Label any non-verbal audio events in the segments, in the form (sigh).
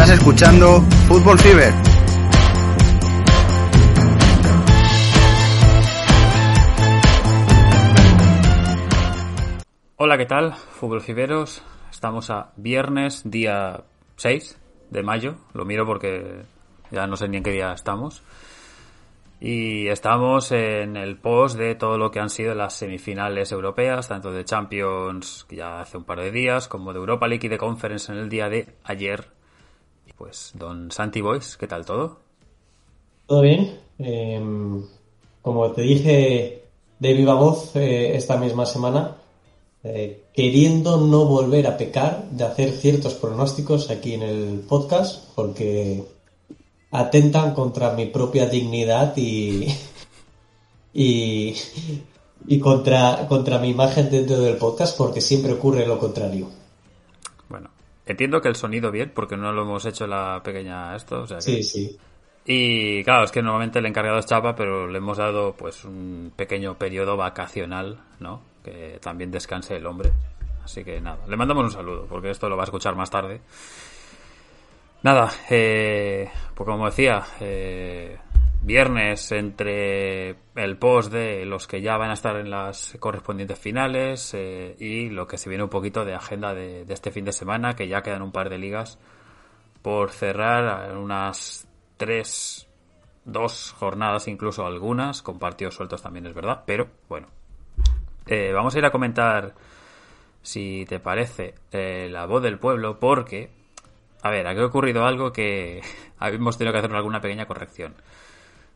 Estás escuchando Fútbol Fever. Hola, ¿qué tal? Fútbol Fiberos. Estamos a viernes, día 6 de mayo. Lo miro porque ya no sé ni en qué día estamos. Y estamos en el post de todo lo que han sido las semifinales europeas, tanto de Champions, ya hace un par de días, como de Europa League y de Conference en el día de ayer. Pues, don Santi Boys, ¿qué tal todo? Todo bien. Em, como te dije de viva voz eh, esta misma semana, eh, queriendo no volver a pecar de hacer ciertos pronósticos aquí en el podcast, porque atentan contra mi propia dignidad y, (laughs) y, y contra, contra mi imagen dentro del podcast porque siempre ocurre lo contrario. Entiendo que el sonido bien porque no lo hemos hecho la pequeña esto. O sea Sí, sí. Y claro, es que normalmente el encargado es Chapa, pero le hemos dado pues un pequeño periodo vacacional, ¿no? Que también descanse el hombre. Así que nada, le mandamos un saludo porque esto lo va a escuchar más tarde. Nada, eh, pues como decía, eh, viernes entre el post de los que ya van a estar en las correspondientes finales eh, y lo que se viene un poquito de agenda de, este fin de semana, que ya quedan un par de ligas por cerrar, unas tres, dos jornadas incluso algunas, con partidos sueltos también es verdad, pero bueno. Eh, vamos a ir a comentar, si te parece, eh, la voz del pueblo, porque a ver, aquí ha ocurrido algo que (laughs) hemos tenido que hacer alguna pequeña corrección.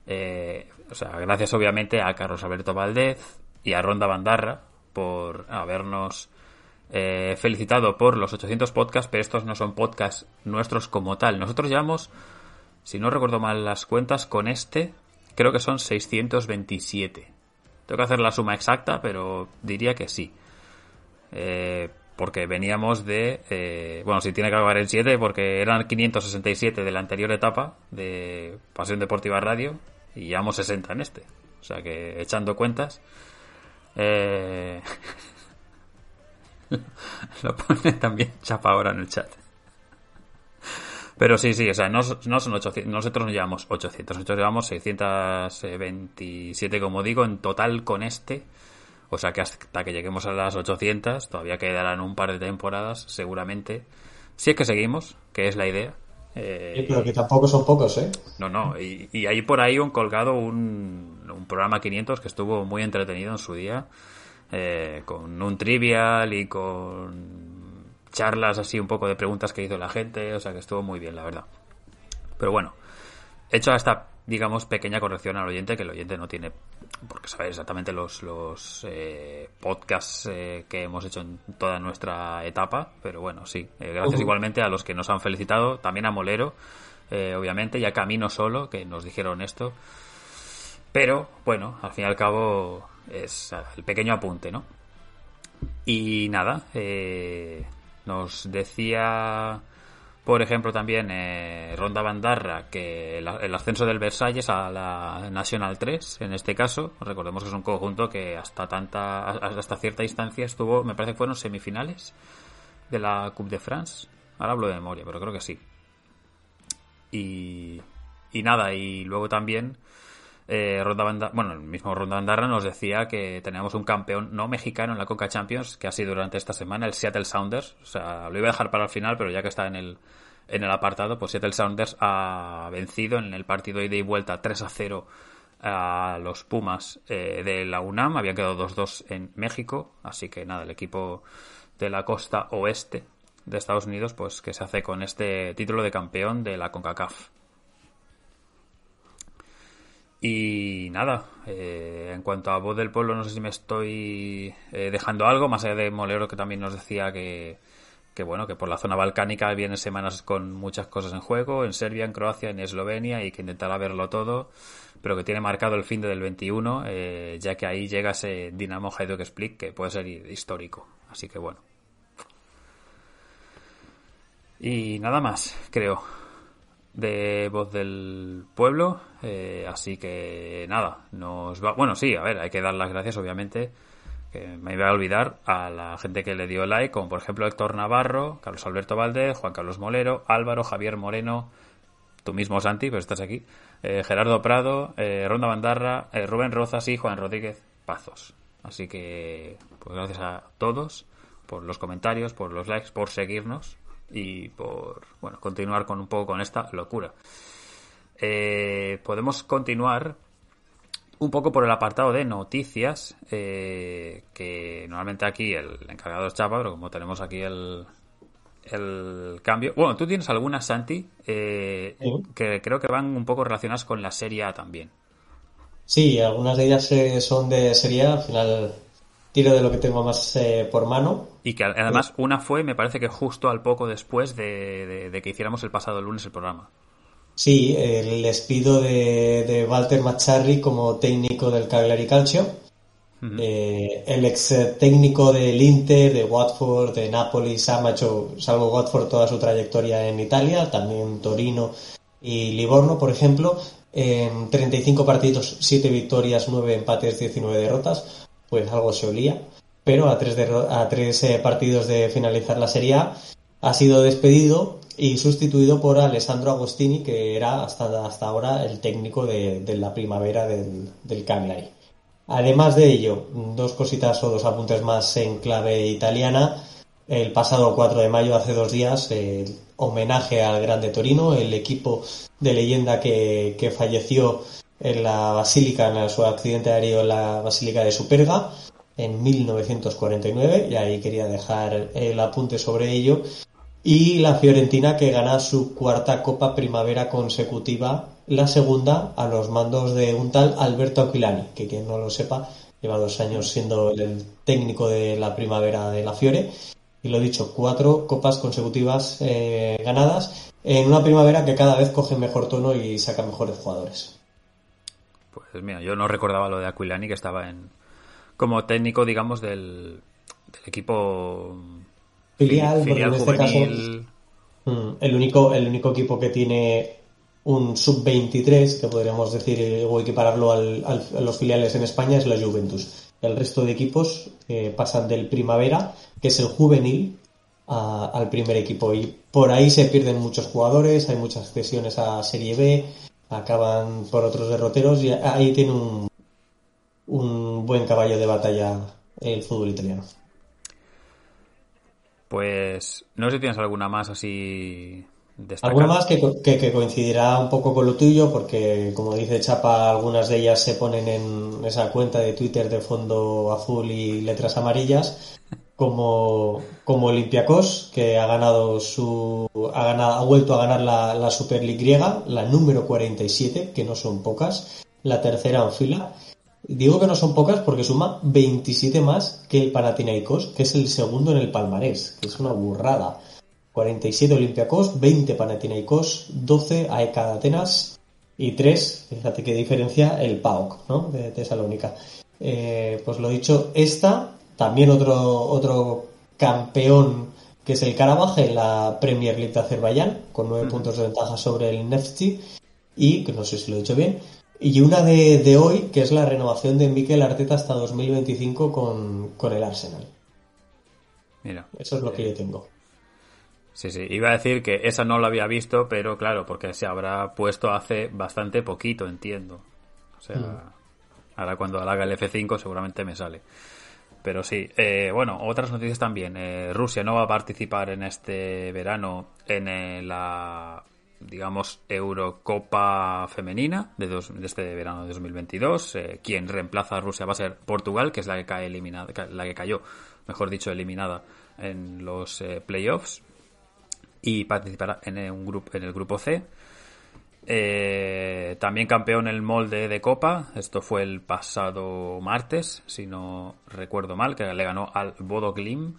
Eh, o sea, gracias obviamente a Carlos Alberto Valdez y a Ronda Bandarra por habernos eh, felicitado por los 800 podcasts, pero estos no son podcasts nuestros como tal. Nosotros llevamos, si no recuerdo mal las cuentas, con este creo que son 627. Tengo que hacer la suma exacta, pero diría que sí. Eh, porque veníamos de, eh, bueno, si tiene que acabar en 7, porque eran 567 de la anterior etapa de Pasión Deportiva Radio y llevamos 60 en este. O sea que echando cuentas, eh, (laughs) lo pone también Chapa ahora en el chat. Pero sí, sí, o sea, no, no son 800, nosotros no llevamos 800, nosotros llevamos 627, como digo, en total con este. O sea que hasta que lleguemos a las 800 todavía quedarán un par de temporadas, seguramente. Si es que seguimos, que es la idea. Eh, pero que tampoco son pocos, ¿eh? No, no. Y, y hay por ahí un colgado un, un, programa 500 que estuvo muy entretenido en su día. Eh, con un trivial y con charlas así un poco de preguntas que hizo la gente. O sea que estuvo muy bien, la verdad. Pero bueno, hecho esta, digamos, pequeña corrección al oyente, que el oyente no tiene porque saber exactamente los, los eh, podcasts eh, que hemos hecho en toda nuestra etapa, pero bueno, sí, eh, gracias uh -huh. igualmente a los que nos han felicitado, también a Molero, obviamente, y a Camino Solo, que nos dijeron esto, pero bueno, al fin y al cabo es el pequeño apunte, ¿no? Y nada, eh, nos decía por ejemplo, también eh, Ronda Bandarra, que el, ascenso del Versalles a la National 3, en este caso, recordemos que es un conjunto que hasta tanta hasta cierta instancia estuvo, me parece que fueron semifinales de la Coupe de France. Ahora hablo de memoria, pero creo que sí. Y, y nada, y luego también eh, Ronda bueno, el mismo Ronda Bandarra nos decía que teníamos un campeón no mexicano en la Coca Champions, que ha sido durante esta semana el Seattle Sounders. O sea, lo iba a dejar para el final, pero ya que está en el, en el apartado, pues Seattle Sounders ha vencido en el partido ida y vuelta 3 a 0 a los Pumas eh, de la UNAM. Habían quedado 2-2 en México, así que nada, el equipo de la costa oeste de Estados Unidos, pues que se hace con este título de campeón de la CONCACAF. Y nada, eh, en cuanto a voz del pueblo, no sé si me estoy eh, dejando algo, más allá de Molero que también nos decía que, bueno, que por la zona balcánica vienen semanas con muchas cosas en juego, en Serbia, en Croacia, en Eslovenia, y que intentará verlo todo, pero que tiene marcado el fin del 21, eh, ya que ahí llega ese Dinamo Hajduk Split que puede ser histórico. Así que bueno. Y nada más, creo de voz del pueblo. Eh, así que nada, nos va. Bueno, sí, a ver, hay que dar las gracias, obviamente. que me iba a olvidar a la gente que le dio like, como por ejemplo Héctor Navarro, Carlos Alberto Valdez, Juan Carlos Molero, Álvaro, Javier Moreno, tú mismo Santi, pero estás aquí, eh, Gerardo Prado, eh, Ronda Bandarra, eh, Rubén Rozas y Juan Rodríguez Pazos. Así que, pues gracias a todos por los comentarios, por los likes, por seguirnos y por, bueno, continuar con un poco con esta locura. podemos continuar un poco por el apartado de noticias, que normalmente aquí el encargado es Chapa, pero como tenemos aquí el, el cambio. Bueno, tú tienes algunas, Santi, eh, que creo que van un poco relacionadas con la Serie A también. Sí, algunas de ellas eh, son de Serie A, al final tiro de lo que tengo más eh, por mano. Y que además una fue, me parece que justo al poco después de, que hiciéramos el pasado lunes el programa. Sí, el despido de, de Walter Macharri como técnico del Cagliari Calcio eh, el ex técnico del Inter, de Watford, de Nápoles, ha hecho, salvo Watford, toda su trayectoria en Italia, también Torino y Livorno, por ejemplo, en 35 partidos, 7 victorias, 9 empates, 19 derrotas, pues algo se olía, pero a tres, a tres eh, partidos de finalizar la Serie A ha sido despedido y sustituido por Alessandro Agostini, que era hasta, hasta ahora el técnico de, la primavera del, del Cagliari. Además de ello, dos cositas o dos apuntes más en clave italiana. El pasado 4 de mayo, hace dos días, el homenaje al Grande Torino, el equipo de leyenda que, falleció en la Basílica, en su accidente aéreo en la Basílica de Superga en 1949, y ahí quería dejar el apunte sobre ello. Y la Fiorentina que gana su cuarta Copa Primavera consecutiva la segunda a los mandos de un tal Alberto Aquilani, que quien no lo sepa, lleva dos años siendo el técnico de la primavera de la Fiore. Y lo dicho, cuatro copas consecutivas eh, ganadas en una primavera que cada vez coge mejor tono y saca mejores jugadores. Pues mira, yo no recordaba lo de Aquilani, que estaba en como técnico, digamos, del, equipo filial, en este caso mm, el único, el único equipo que tiene un sub-23, que podríamos decir o equipararlo al, a los filiales en España, es la Juventus. El resto de equipos eh, pasan del Primavera, que es el juvenil, al primer equipo. Y por ahí se pierden muchos jugadores, hay muchas cesiones a Serie B, acaban por otros derroteros y ahí tiene un, un buen caballo de batalla el fútbol italiano. Pues no sé si tienes alguna más así Alguna más que, que, coincidirá un poco con lo tuyo, porque como dice Chapa, algunas de ellas se ponen en esa cuenta de Twitter de fondo azul y letras amarillas, como, como Olympiacos, que ha ganado su, ha ganado, ha vuelto a ganar la, la Super griega, la número 47, que no son pocas, la tercera en fila. Digo que no son pocas porque suma 27 más que el Panathinaikos, que es el segundo en el palmarés, que es una burrada. 47 Olympiacos, 20 Panathinaikos, 12 AEK de Atenas y 3, fíjate qué diferencia, el PAOK, ¿no? De Tesalónica. Eh, pues lo dicho, esta, también otro, otro campeón que es el Karabaj en la Premier League de Azerbaiyán, con 9 puntos de ventaja sobre el Neftchi, y, que no sé si lo he dicho bien, y una de, de hoy, que es la renovación de Mikel Arteta hasta 2025 con, con el Arsenal. Mira. Eso es lo que yo tengo. Sí, sí, iba a decir que esa no la había visto, pero claro, porque se habrá puesto hace bastante poquito, entiendo. O sea, mm. ahora cuando haga el F5 seguramente me sale. Pero sí, eh, bueno, otras noticias también. Eh, Rusia no va a participar en este verano en eh, la, digamos, Eurocopa femenina de, de este verano de 2022. quien reemplaza a Rusia va a ser Portugal, que es la que cae eliminada, la que cayó, mejor dicho, eliminada en los playoffs y participará en, un grupo, en el grupo C. Eh, también campeón el molde de Copa, esto fue el pasado martes, si no recuerdo mal, que le ganó al Bodo Glim.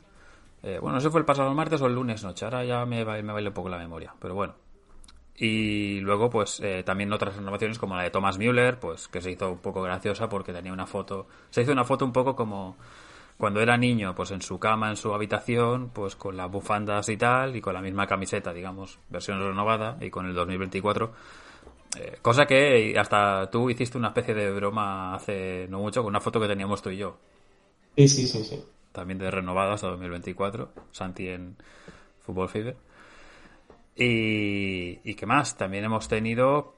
Eh, bueno, si fue el pasado martes o el lunes noche, ahora ya me, me baila un poco la memoria, pero bueno. Y luego, pues eh, también otras renovaciones como la de Thomas Müller, pues que se hizo un poco graciosa porque tenía una foto, se hizo una foto un poco como cuando era niño, pues en su cama, en su habitación, pues con las bufandas y tal, y con la misma camiseta, digamos, versión renovada, y con el 2024. Eh, cosa que hasta tú hiciste una especie de broma hace no mucho con una foto que teníamos tú y yo. Sí, sí, sí, sí. También de renovado hasta 2024. Santi en Fútbol Fever. Y, y qué más, también hemos tenido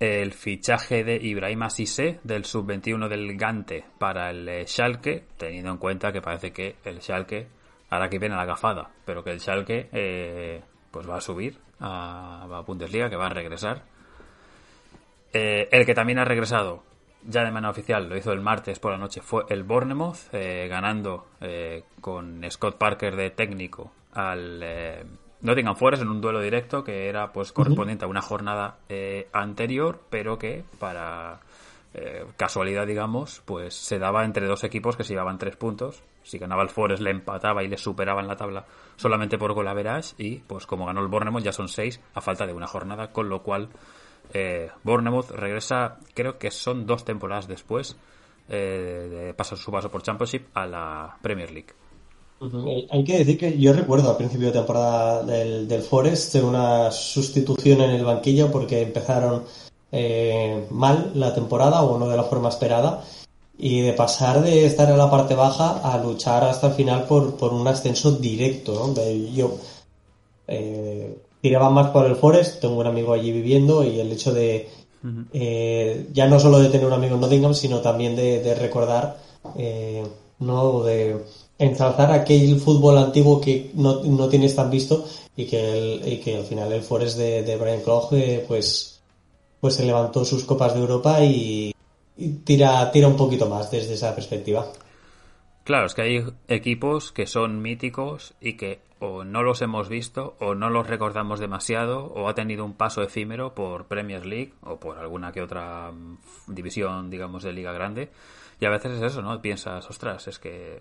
el fichaje de Ibrahim Asise del sub-21 del Gante para el eh, Schalke, teniendo en cuenta que parece que el Schalke ahora que viene la gafada, pero que el Schalke eh, pues va a subir a, a, Bundesliga, que va a regresar. Eh, el que también ha regresado ya de manera oficial, lo hizo el martes por la noche, fue el Bournemouth, ganando con Scott Parker de técnico al Nottingham Forest en un duelo directo que era pues correspondiente a una jornada anterior, pero que para casualidad, digamos, pues se daba entre dos equipos que se llevaban tres puntos. Si ganaba el Forest le empataba y le superaba en la tabla solamente por golaveras y pues como ganó el Bournemouth ya son seis a falta de una jornada con lo cual eh, Bournemouth regresa creo que son dos temporadas después eh, de pasar su paso por Championship a la Premier League hay que decir que yo recuerdo al principio de temporada del, del Forest una sustitución en el banquillo porque empezaron eh, mal la temporada o no de la forma esperada y de pasar de estar en la parte baja a luchar hasta el final por, por un ascenso directo. ¿no? Yo eh, tiraba más por el Forest, tengo un amigo allí viviendo y el hecho de eh, ya no solo de tener un amigo en Nottingham, sino también de, recordar, eh, no de ensalzar aquel fútbol antiguo que no, no tienes tan visto y que, y que al final el Forest de, de Brian Clough eh, pues, pues se levantó sus copas de Europa y, tira, tira un poquito más desde esa perspectiva. Claro, es que hay equipos que son míticos y que o no los hemos visto o no los recordamos demasiado o ha tenido un paso efímero por Premier League o por alguna que otra mm, división, digamos, de liga grande. Y a veces es eso, ¿no? Piensas, ostras, es que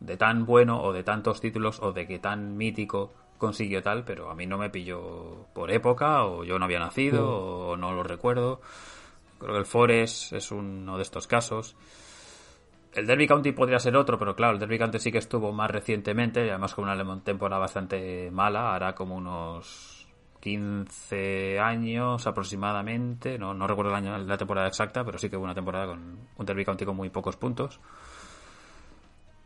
de tan bueno o de tantos títulos o de que tan mítico consiguió tal, pero a mí no me pilló por época o yo no había nacido mm. o no lo recuerdo. Creo que el Forest es uno de estos casos. El Derby County podría ser otro, pero claro, el Derby County sí que estuvo más recientemente y además con una temporada bastante mala, hará como unos 15 años aproximadamente, no, no recuerdo el año, la temporada exacta, pero sí que hubo una temporada con un Derby County con muy pocos puntos.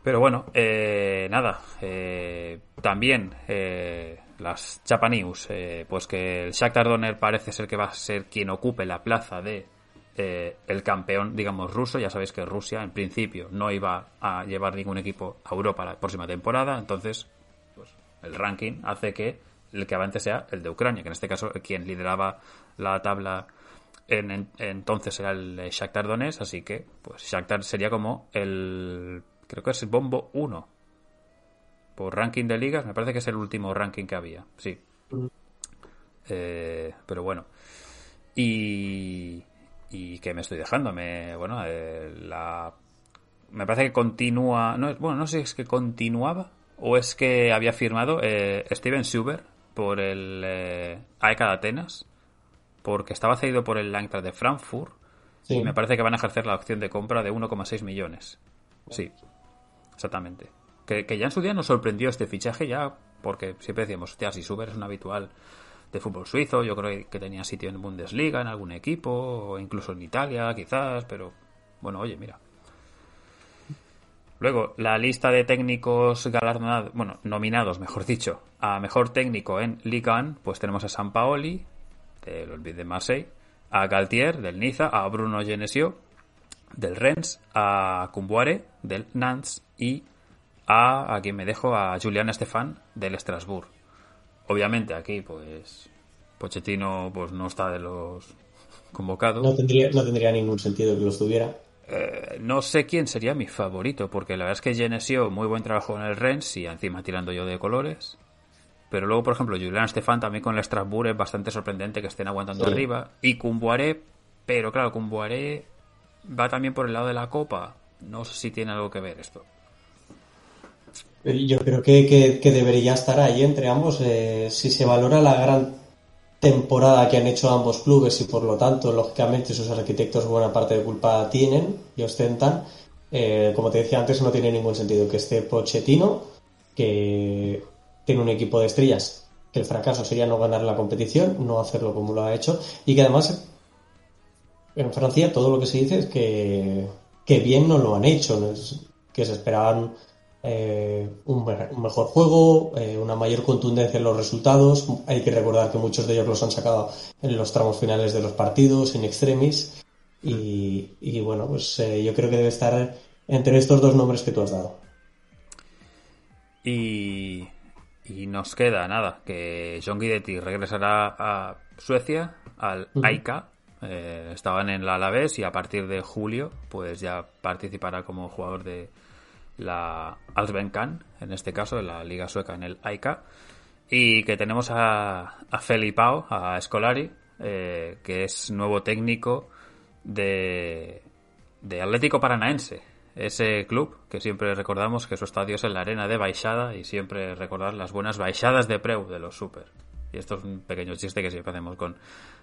Pero bueno, eh, nada, eh, también eh, las Chapa News, pues que el Shakhtar Donner parece ser que va a ser quien ocupe la plaza de eh, el campeón, digamos, ruso. Ya sabéis que Rusia, en principio, no iba a llevar ningún equipo a Europa la próxima temporada. Entonces, pues, el ranking hace que el que avance sea el de Ucrania, que en este caso quien lideraba la tabla en, entonces era el Shakhtar Donetsk, así que pues Shakhtar sería como el creo que es el bombo 1 por ranking de ligas, me parece que es el último ranking que había, sí. Eh, pero bueno. Y, y que me estoy dejando. Me, bueno, eh, la, me parece que continúa. No, bueno, no sé si es que continuaba o es que había firmado eh, Steven Suber por el eh, AEK de Atenas, porque estaba cedido por el Eintracht de Frankfurt. Y me parece que van a ejercer la opción de compra de 1,6 millones. Sí, exactamente. Que, ya en su día nos sorprendió este fichaje, ya porque siempre decíamos, hostia, si Suber es un habitual de fútbol suizo. Yo creo que tenía sitio en Bundesliga, en algún equipo, o incluso en Italia, quizás, pero bueno, oye, mira. Luego, la lista de técnicos galardonados, bueno, nominados, mejor dicho, a mejor técnico en Ligue 1, pues tenemos a San Paoli, del Olympique de Marseille, a Galtier, del Niza, a Bruno Genesio, del Rennes, a Cumboire, del Nantes, y a, a quien me dejo, a Julián Estefan, del Strasbourg. Obviamente aquí, pues, Pochettino pues no está de los convocados. No tendría, no tendría ningún sentido que lo estuviera. Eh, no sé quién sería mi favorito, porque la verdad es que Genesio, muy buen trabajo en el Rennes y encima tirando yo de colores. Pero luego, por ejemplo, Julián Stefan también con el Strasbourg es bastante sorprendente que estén aguantando arriba. Y Cumboaré, pero claro, Cumboaré va también por el lado de la Copa. No sé si tiene algo que ver esto. Yo creo que, debería estar ahí entre ambos. Eh, si se valora la gran temporada que han hecho ambos clubes y por lo tanto, lógicamente, sus arquitectos buena parte de culpa tienen y ostentan, eh, como te decía antes, no tiene ningún sentido que esté Pochettino, que tiene un equipo de estrellas, que el fracaso sería no ganar la competición, no hacerlo como lo ha hecho, y que además en Francia todo lo que se dice es que, que bien no lo han hecho. que se esperaban eh, un, mejor juego, eh, una mayor contundencia en los resultados. Hay que recordar que muchos de ellos los han sacado en los tramos finales de los partidos, en extremis. Y, bueno, pues eh, yo creo que debe estar entre estos dos nombres que tú has dado. Y, y nos queda nada, que John Guidetti regresará a Suecia, al AICA. estaban en la Alavés y a partir de julio pues ya participará como jugador de, la Allsvenskan, en este caso, en la Liga Sueca, en el AIK, y que tenemos a, a Felipao, a Scolari, eh, que es nuevo técnico de, de Atlético Paranaense, ese club que siempre recordamos que su estadio es en la arena de Baixada y siempre recordar las buenas baixadas de Preu de los Super. Y esto es un pequeño chiste que siempre hacemos con,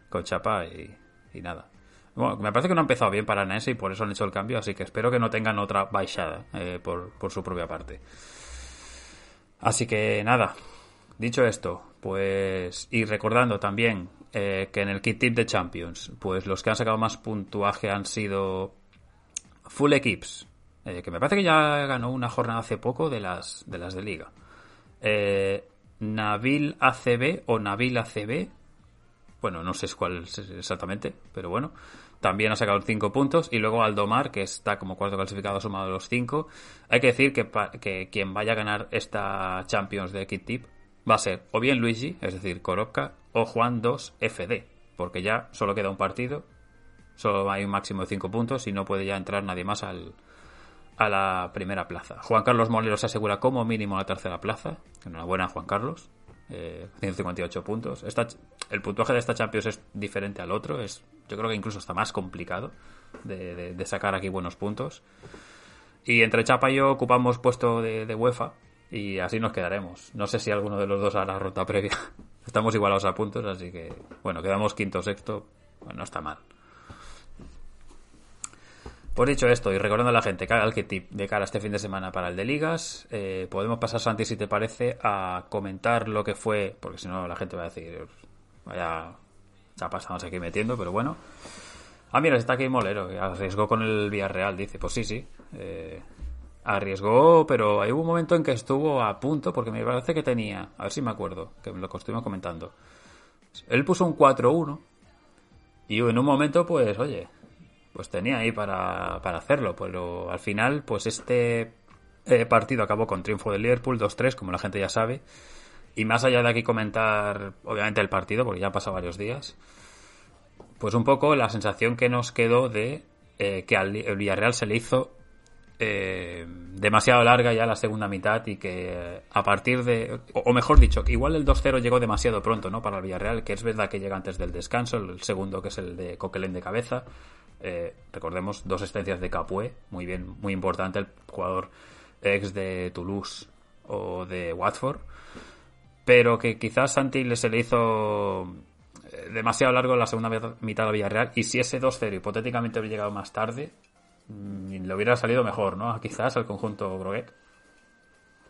con Chapa y, y nada. Bueno, me parece que no ha empezado bien para NES y por eso han hecho el cambio, así que espero que no tengan otra baixada eh, por, su propia parte. Así que nada, dicho esto, pues y recordando también eh, que en el kit tip de Champions, pues los que han sacado más puntuaje han sido Full Equips, eh, que me parece que ya ganó una jornada hace poco de las de las de liga. Nabil ACB o Nabil ACB, bueno, no sé cuál es exactamente, pero bueno, también ha sacado 5 puntos. Y luego Aldomar, que está como cuarto clasificado sumado a los 5. Hay que decir que, que, quien vaya a ganar esta Champions de Kit Tip va a ser o bien Luigi, es decir, Koropka, o Juan 2 FD, porque ya solo queda un partido, solo hay un máximo de 5 puntos y no puede ya entrar nadie más al, a la primera plaza. Juan Carlos Molero se asegura como mínimo la tercera plaza. Enhorabuena, Juan Carlos. 158 eh, puntos. el puntuaje de esta Champions es diferente al otro. Es, yo creo que incluso está más complicado de, sacar aquí buenos puntos. Y entre Chapa y yo ocupamos puesto de, UEFA y así nos quedaremos. No sé si alguno de los dos hará rota previa. (laughs) Estamos igualados a puntos, así que bueno, quedamos quinto o sexto. Bueno, no está mal. Por dicho esto, y recordando a la gente que haga que tip de cara este fin de semana para el de ligas, eh, podemos pasar, Santi, si te parece, a comentar lo que fue, porque si no la gente va a decir, vaya, ya pasamos aquí metiendo, pero bueno. Ah, mira, está aquí Molero, arriesgó con el Villarreal, dice, pues sí, sí. Eh, arriesgó, pero hay un momento en que estuvo a punto, porque me parece que tenía, a ver si me acuerdo, que lo estuvimos comentando. Él puso un 4-1 y en un momento, pues, oye, pues tenía ahí para, hacerlo, pero al final, pues este eh, partido acabó con triunfo del Liverpool 2-3, como la gente ya sabe. Y más allá de aquí comentar, obviamente, el partido, porque ya han pasado varios días, pues un poco la sensación que nos quedó de eh, que al Villarreal se le hizo eh, demasiado larga ya la segunda mitad y que a partir de, o, mejor dicho, igual el 2-0 llegó demasiado pronto, ¿no? Para el Villarreal, que es verdad que llega antes del descanso, el segundo que es el de Coquelin de cabeza, eh, recordemos dos extensiones de Capué, muy bien, muy importante, el jugador ex de Toulouse o de Watford, pero que quizás Santi se le hizo eh, demasiado largo la segunda mitad de Villarreal y si ese 2-0 hipotéticamente hubiera llegado más tarde, mm, le hubiera salido mejor, ¿no? Quizás al conjunto Groguet.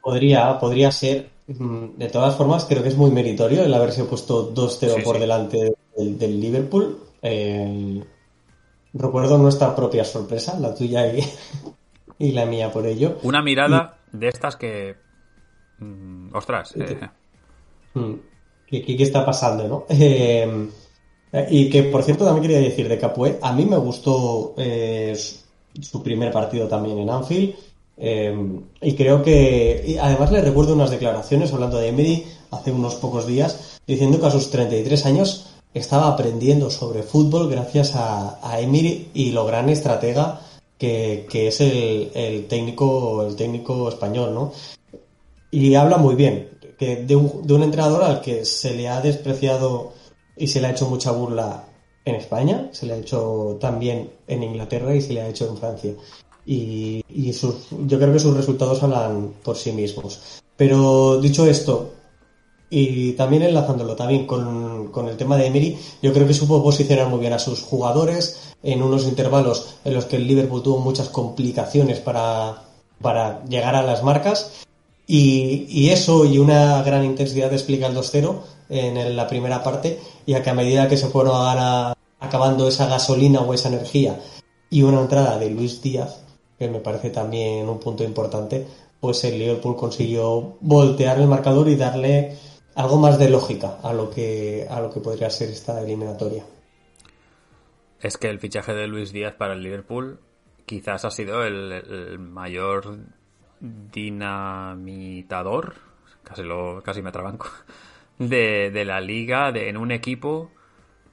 Podría, podría ser. Mm, de todas formas, creo que es muy meritorio el haberse puesto 2-0 por delante del, Liverpool. Eh, Recuerdo nuestra propia sorpresa, la tuya y, (laughs) la mía por ello. Una mirada de estas que... Mm, ostras. Eh. Mm, ¿Qué, está pasando, no? (laughs) Eh, y que, por cierto, también quería decir de Capué, a mí me gustó eh, su primer partido también en Anfield. y creo que, además le recuerdo unas declaraciones hablando de Emery hace unos pocos días, diciendo que a sus 33 años estaba aprendiendo sobre fútbol gracias a, a Emiri y lo gran estratega que, es el, técnico el técnico español, ¿no? Y habla muy bien que de un, entrenador al que se le ha despreciado y se le ha hecho mucha burla en España, se le ha hecho también en Inglaterra y se le ha hecho en Francia. Y, sus, yo creo que sus resultados hablan por sí mismos. Pero dicho esto, y también enlazándolo también con, con, el tema de Emery, yo creo que supo posicionar muy bien a sus jugadores en unos intervalos en los que el Liverpool tuvo muchas complicaciones para, para llegar a las marcas. Y, y, eso y una gran intensidad explica el 2-0 en la primera parte, ya que a medida que se fueron acabando esa gasolina o esa energía y una entrada de Luis Díaz, que me parece también un punto importante, pues el Liverpool consiguió voltear el marcador y darle algo más de lógica a lo que a lo que podría ser esta eliminatoria. Es que el fichaje de Luis Díaz para el Liverpool quizás ha sido el, mayor dinamitador, casi lo casi me trabanco, (laughs) de, de la liga de, en un equipo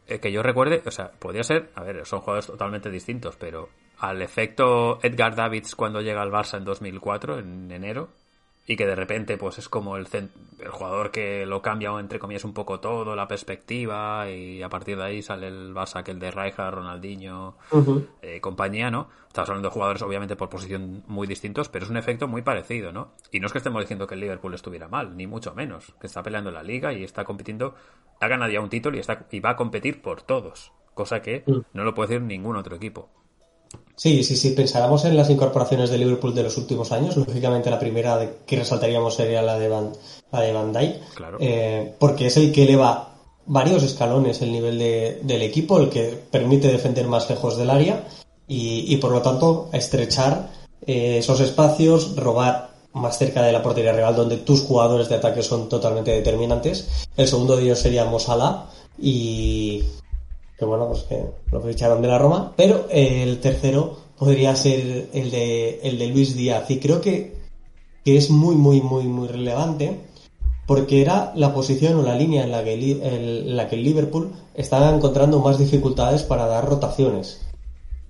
eh, que yo recuerde, o sea, podría ser, a ver, son jugadores totalmente distintos, pero al efecto Edgar Davids cuando llega al Barça en 2004, en enero, y que de repente pues es como el, el jugador que lo cambia entre comillas un poco todo, la perspectiva y a partir de ahí sale el Barça que el de Rijkaard, Ronaldinho, eh, compañía, ¿no? Estamos hablando de jugadores obviamente por posición muy distintos, pero es un efecto muy parecido, ¿no? Y no es que estemos diciendo que el Liverpool estuviera mal, ni mucho menos, que está peleando la liga y está compitiendo, ha ganado ya un título y, está, y va a competir por todos, cosa que mm. no lo puede decir ningún otro equipo. Sí, sí, sí. Pensáramos en las incorporaciones de Liverpool de los últimos años. Lógicamente, la primera que resaltaríamos sería la de Van, la de Van Dijk. Eh, porque es el que eleva varios escalones el nivel del equipo, el que permite defender más lejos del área y, por lo tanto estrechar eh, esos espacios, robar más cerca de la portería real donde tus jugadores de ataque son totalmente determinantes. El segundo de ellos sería Mosala y que bueno, pues que lo ficharon de la Roma, pero el tercero podría ser el de, el de Luis Díaz y creo que, que es muy, muy, muy, muy relevante porque era la posición o la línea en la que el, la que el Liverpool estaba encontrando más dificultades para dar rotaciones.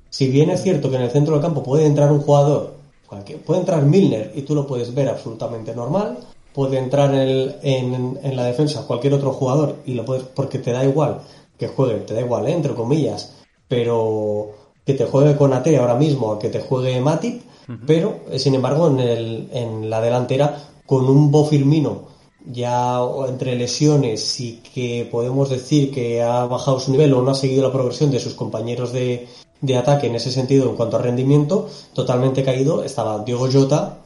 Si bien es cierto que en el centro del campo puede entrar un jugador, puede entrar Milner y tú lo puedes ver absolutamente normal, puede entrar en, en, en la defensa cualquier otro jugador y lo puedes porque te da igual que juegue, te da igual, ¿eh? entre comillas, pero que te juegue con AT ahora mismo, a que te juegue Matip, pero eh, sin embargo en, el, en la delantera con un Bofilmino ya entre lesiones y que podemos decir que ha bajado su nivel o no ha seguido la progresión de sus compañeros de, de ataque en ese sentido en cuanto a rendimiento, totalmente caído, estaba Diego Jota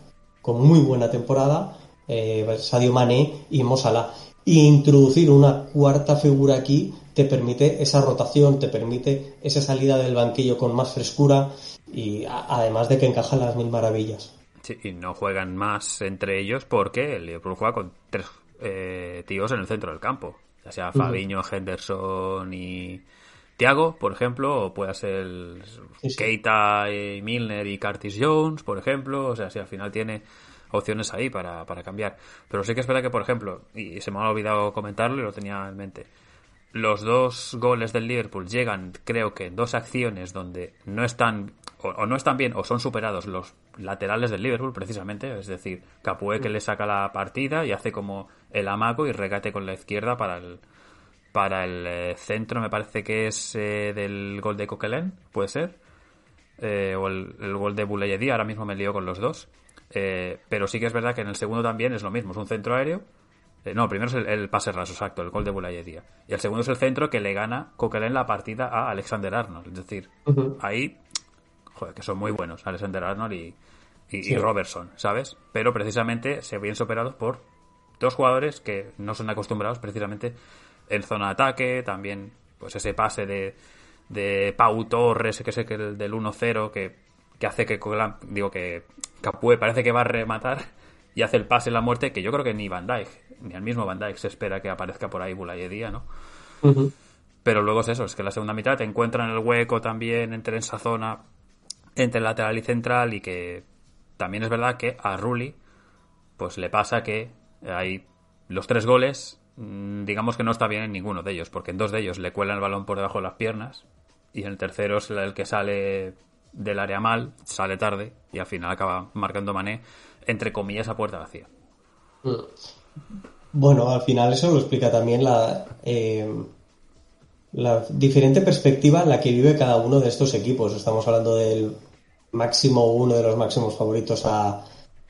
con muy buena temporada, eh, Sadio Mané y Mosala. Y introducir una cuarta figura aquí te permite esa rotación, te permite esa salida del banquillo con más frescura y además de que encajan las mil maravillas. Sí, y no juegan más entre ellos porque el Liverpool juega con tres eh, tíos en el centro del campo, ya sea Fabiño, Henderson y Thiago, por ejemplo, o puede ser Keita y Milner y Curtis Jones, por ejemplo, o sea, si al final tiene opciones ahí para, para cambiar. Pero sí que es verdad que, por ejemplo, y se me ha olvidado comentarlo y lo tenía en mente, los dos goles del Liverpool llegan, creo que, en dos acciones donde no están o, no están bien o son superados los laterales del Liverpool, precisamente. Es decir, Capué que le saca la partida y hace como el amago y regate con la izquierda para el, para el eh, centro, me parece que es eh, del gol de Coquelin, puede ser. Eh, o el, gol de Bulayedi, ahora mismo me lío con los dos. pero sí que es verdad que en el segundo también es lo mismo, es un centro aéreo eh, no, primero es el, pase raso, exacto, el gol de Bulayedía. Y el segundo es el centro que le gana Coquelin la partida a Alexander Arnold. Es decir, ahí, joder, que son muy buenos, Alexander Arnold y, y, Robertson, ¿sabes? Pero precisamente se ven superados por dos jugadores que no son acostumbrados precisamente en zona de ataque, también pues ese pase de, de Pau Torres, que es el del 1-0, que, que hace que digo que Capué parece que va a rematar (laughs) y hace el pase en la muerte que yo creo que ni Van Dijk, ni al mismo Van Dijk se espera que aparezca por ahí Bulayedía, ¿no? Pero luego es eso, es que la segunda mitad te encuentran el hueco también entre esa zona, entre lateral y central, y que también es verdad que a Rulli, pues le pasa que hay los tres goles, mm, digamos que no está bien en ninguno de ellos, porque en dos de ellos le cuelan el balón por debajo de las piernas, y en el tercero es el que sale del área mal, sale tarde, y al final acaba marcando Mané entre comillas, a puerta vacía. Bueno, al final eso lo explica también la, eh, la diferente perspectiva en la que vive cada uno de estos equipos. Estamos hablando del máximo, uno de los máximos favoritos a,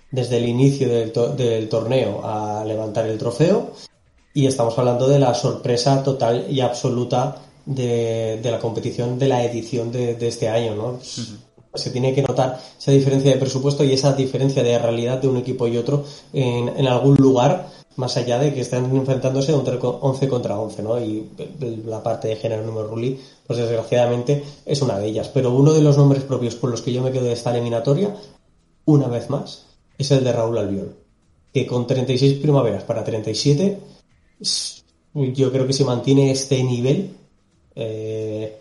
desde el inicio del, torneo a levantar el trofeo. Y estamos hablando de la sorpresa total y absoluta de, la competición de la edición de, este año, ¿no? Se tiene que notar esa diferencia de presupuesto y esa diferencia de realidad de un equipo y otro en, algún lugar más allá de que están enfrentándose 11 contra 11, ¿no? Y la parte de género número Rulli, pues desgraciadamente es una de ellas. Pero uno de los nombres propios por los que yo me quedo de esta eliminatoria, una vez más, es el de Raúl Albiol, que con 36 primaveras para 37, yo creo que si mantiene este nivel, eh,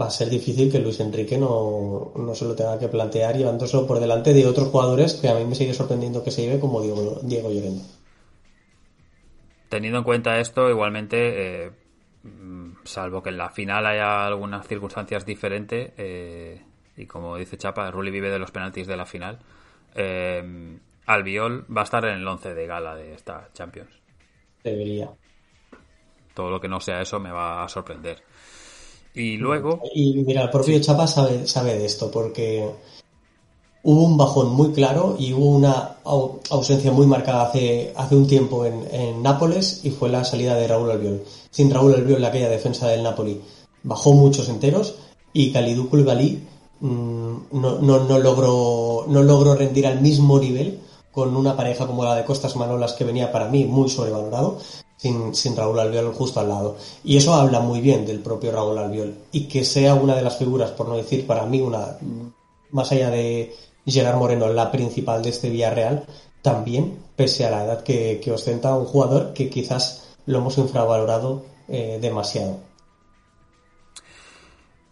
va a ser difícil que Luis Enrique no, no se lo tenga que plantear llevándoselo por delante de otros jugadores que a mí me sigue sorprendiendo que se lleve como Diego, Diego Llorente. Teniendo en cuenta esto, igualmente, eh, salvo que en la final haya algunas circunstancias diferentes, eh, y como dice Chapa, Rulli vive de los penaltis de la final, eh, Albiol va a estar en el 11 de gala de esta Champions. Debería. Todo lo que no sea eso me va a sorprender. Y luego. Y mira, el propio Chapa sabe, sabe de esto, porque hubo un bajón muy claro y hubo una ausencia muy marcada hace, hace un tiempo en, Nápoles y fue la salida de Raúl Albiol. Sin Raúl Albiol, en aquella defensa del Napoli bajó muchos enteros y Kalidou Koulibaly mm, no, no, no, logró, no logró rendir al mismo nivel con una pareja como la de Costas Manolas que venía para mí muy sobrevalorado sin, Raúl Albiol justo al lado. Y eso habla muy bien del propio Raúl Albiol. Y que sea una de las figuras, por no decir para mí una, más allá de Gerard Moreno, la principal de este Villarreal, también, pese a la edad que, ostenta un jugador que quizás lo hemos infravalorado eh, demasiado.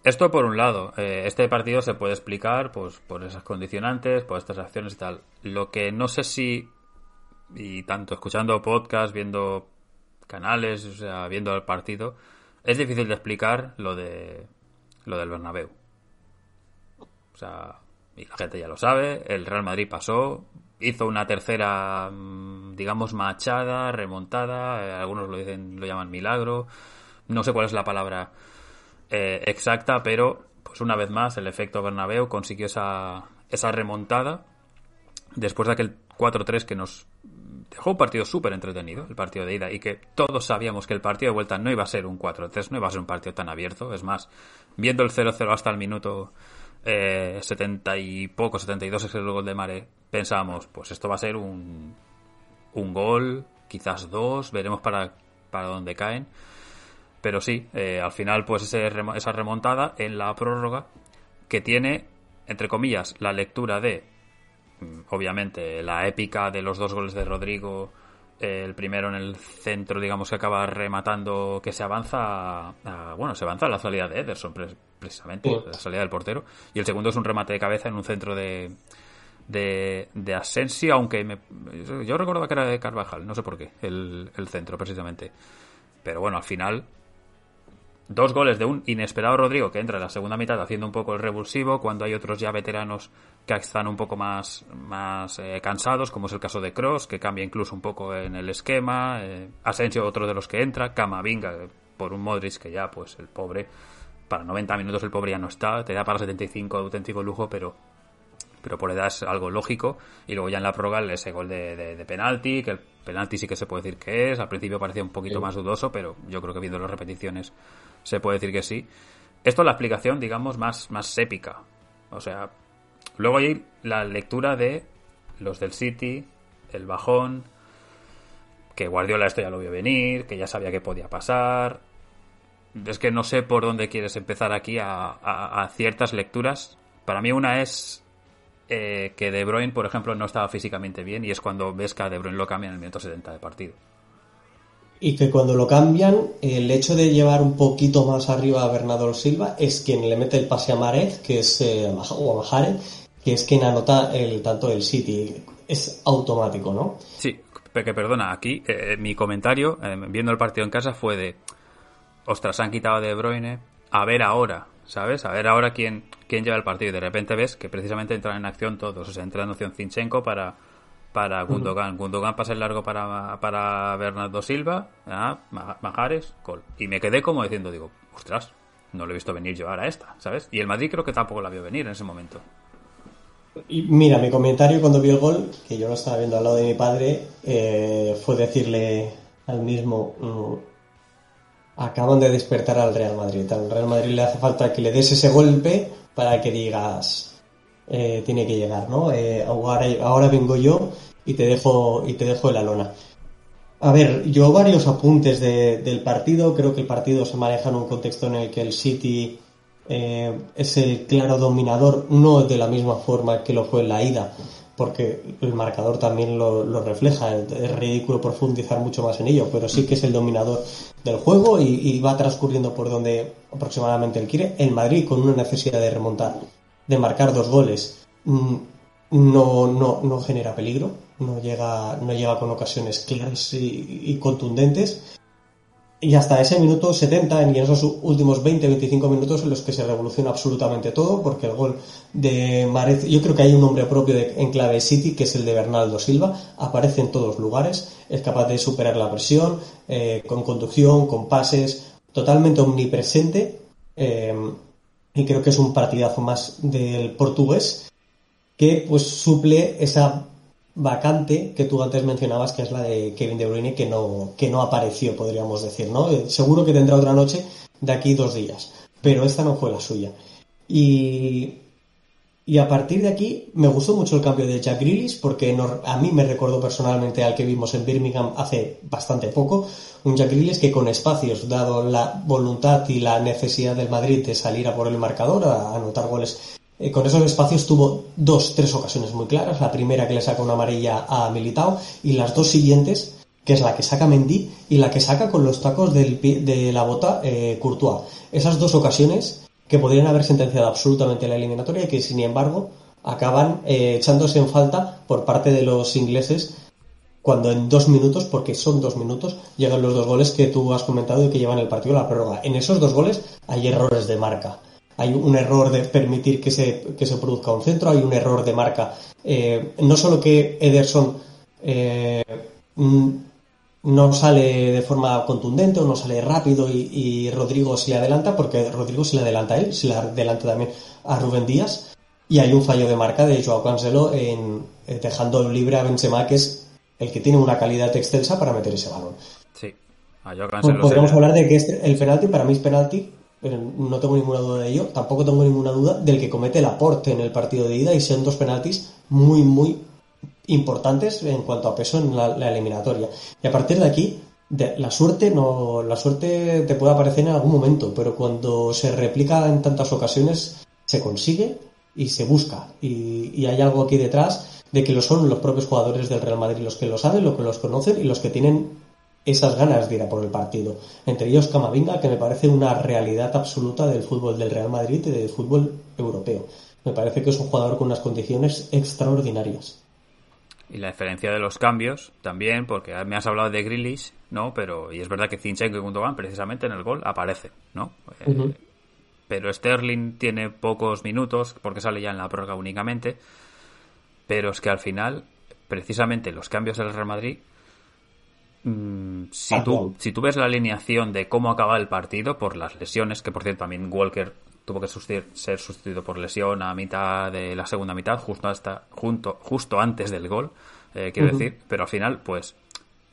Esto por un lado, eh, este partido se puede explicar pues, por esas condicionantes, por estas acciones y tal. Lo que no sé si, y tanto escuchando podcast, viendo canales, o sea, viendo el partido, es difícil de explicar lo de lo del Bernabéu. O sea, y la gente ya lo sabe, el Real Madrid pasó, hizo una tercera, mm, digamos, machada, remontada, eh, algunos lo dicen, lo llaman milagro, no sé cuál es la palabra eh, exacta, pero pues una vez más el efecto Bernabéu consiguió esa, esa remontada después de aquel 4-3 que nos dejó un partido súper entretenido, el partido de ida, y que todos sabíamos que el partido de vuelta no iba a ser un 4-3, no iba a ser un partido tan abierto. Es más, viendo el 0-0 hasta el minuto eh, 70 y poco, 72 es el gol de Mare, pensábamos, pues esto va a ser un, un gol, quizás dos, veremos para, para dónde caen. Pero sí, eh, al final, pues esa remontada en la prórroga que tiene, entre comillas, la lectura de obviamente la épica de los dos goles de Rodrigo, el primero en el centro, digamos que acaba rematando que se avanza, a, bueno, se avanza a la salida de Ederson precisamente, la salida del portero, y el segundo es un remate de cabeza en un centro de de, de Asensio, aunque me, yo recordaba que era de Carvajal, no sé por qué, el, el centro precisamente. Pero bueno, al final dos goles de un inesperado Rodrigo que entra en la segunda mitad haciendo un poco el revulsivo, cuando hay otros ya veteranos que están un poco más, más eh, cansados, como es el caso de Cross, que cambia incluso un poco en el esquema, eh, Asensio otro de los que entra, Camavinga por un Modric que ya pues el pobre, para 90 minutos el pobre ya no está, te da para 75 auténtico lujo, pero pero por edad es algo lógico. Y luego ya en la prórroga ese gol de, de, penalti, que el penalti sí que se puede decir que es. Al principio parecía un poquito más dudoso, pero yo creo que viendo las repeticiones se puede decir que sí. Esto es la explicación, digamos, más, más épica. O sea, luego hay la lectura de los del City, el bajón, que Guardiola esto ya lo vio venir, que ya sabía que podía pasar. Es que no sé por dónde quieres empezar aquí a, ciertas lecturas. Para mí una es eh, que De Bruyne, por ejemplo, no estaba físicamente bien y es cuando ves que a De Bruyne lo cambia en el minuto 70 de partido y que cuando lo cambian, el hecho de llevar un poquito más arriba a Bernardo Silva es quien le mete el pase a Marez, que es, eh, o a que es quien anota el tanto del City. Es automático, ¿no? Sí, que perdona, aquí eh, mi comentario, eh, viendo el partido en casa, fue de, ostras, han quitado a De Bruyne, a ver ahora, ¿sabes? A ver ahora quién, quién lleva el partido. Y de repente ves que precisamente entran en acción todos. O sea, entra en acción Zinchenko para para Gundogan. Gundogan pasa el largo para, para Bernardo Silva, ¿ah? Majares, Col. Y me quedé como diciendo, digo, ostras, no lo he visto venir yo ahora esta, ¿sabes? Y el Madrid creo que tampoco la vio venir en ese momento. Mira, mi comentario cuando vi el gol, que yo lo estaba viendo al lado de mi padre, eh, fue decirle al mismo, mm, acaban de despertar al Real Madrid. Al Real Madrid le hace falta que le des ese golpe para que digas, eh, tiene que llegar, ¿no? Eh, ahora, vengo yo y te dejo y te dejo la lona. A ver, yo varios apuntes del partido. Creo que el partido se maneja en un contexto en el que el City eh, es el claro dominador, no de la misma forma que lo fue en la ida, porque el marcador también lo, refleja. Es ridículo profundizar mucho más en ello, pero sí que es el dominador del juego y, va transcurriendo por donde aproximadamente él quiere. El Madrid, con una necesidad de remontar, de marcar dos goles, mm, no, no, no genera peligro, no llega, no llega con ocasiones claras y, contundentes. Y hasta ese minuto 70, y en esos últimos 20-25 minutos en los que se revoluciona absolutamente todo, porque el gol de Marez, yo creo que hay un nombre propio en clave City, que es el de Bernardo Silva, aparece en todos lugares, es capaz de superar la presión, eh, con conducción, con pases, totalmente omnipresente, eh, y creo que es un partidazo más del portugués, que pues suple esa vacante que tú antes mencionabas, que es la de Kevin De Bruyne, que no, que no apareció, podríamos decir, ¿no? Eh, seguro que tendrá otra noche de aquí dos días, pero esta no fue la suya. Y, y a partir de aquí me gustó mucho el cambio de Jack Grealish porque a mí me recordó personalmente al que vimos en Birmingham hace bastante poco, un Jack Grealish que con espacios, dado la voluntad y la necesidad del Madrid de salir a por el marcador, a anotar goles eh, con esos espacios tuvo dos, tres ocasiones muy claras. La primera que le saca una amarilla a Militao y las dos siguientes, que es la que saca Mendy y la que saca con los tacos de la bota eh, Courtois. Esas dos ocasiones que podrían haber sentenciado absolutamente la eliminatoria y que sin embargo acaban eh, echándose en falta por parte de los ingleses cuando en dos minutos, porque son dos minutos, llegan los dos goles que tú has comentado y que llevan el partido a la prórroga. En esos dos goles hay errores de marca hay un error de permitir que se, que se produzca un centro, hay un error de marca. Eh, no solo que Ederson eh, no sale de forma contundente o no sale rápido y, Rodrigo se le adelanta, porque Rodrigo se le adelanta a él, se le adelanta también a Rubén Díaz, y hay un fallo de marca de Joao Cancelo en, eh, dejando libre a Benzema, que es el que tiene una calidad extensa para meter ese balón. Sí, a Joao Cancelo. Podríamos hablar de que este, el penalti, para mí es penalti, pero no tengo ninguna duda de ello. Tampoco tengo ninguna duda del que comete el aporte en el partido de ida y sean dos penaltis muy, muy importantes en cuanto a peso en la, eliminatoria. Y a partir de aquí, la suerte no, la suerte te puede aparecer en algún momento, pero cuando se replica en tantas ocasiones, se consigue y se busca. Y, y hay algo aquí detrás de que lo son los propios jugadores del Real Madrid los que lo saben, los que los conocen y los que tienen esas ganas de ir a por el partido. Entre ellos Camavinga, que me parece una realidad absoluta del fútbol del Real Madrid y del fútbol europeo. Me parece que es un jugador con unas condiciones extraordinarias. Y la diferencia de los cambios también, porque me has hablado de Grealish, ¿no? Pero, y es verdad que Zinchenko y Gundogan precisamente en el gol aparece, ¿no? Eh, pero Sterling tiene pocos minutos porque sale ya en la prórroga únicamente. Pero es que al final, precisamente los cambios del Real Madrid si, tú, si tú ves la alineación de cómo acaba el partido por las lesiones, que por cierto también Walker tuvo que ser sustituido por lesión a mitad de la segunda mitad, justo hasta junto, justo antes del gol, eh, quiero decir, pero al final, pues,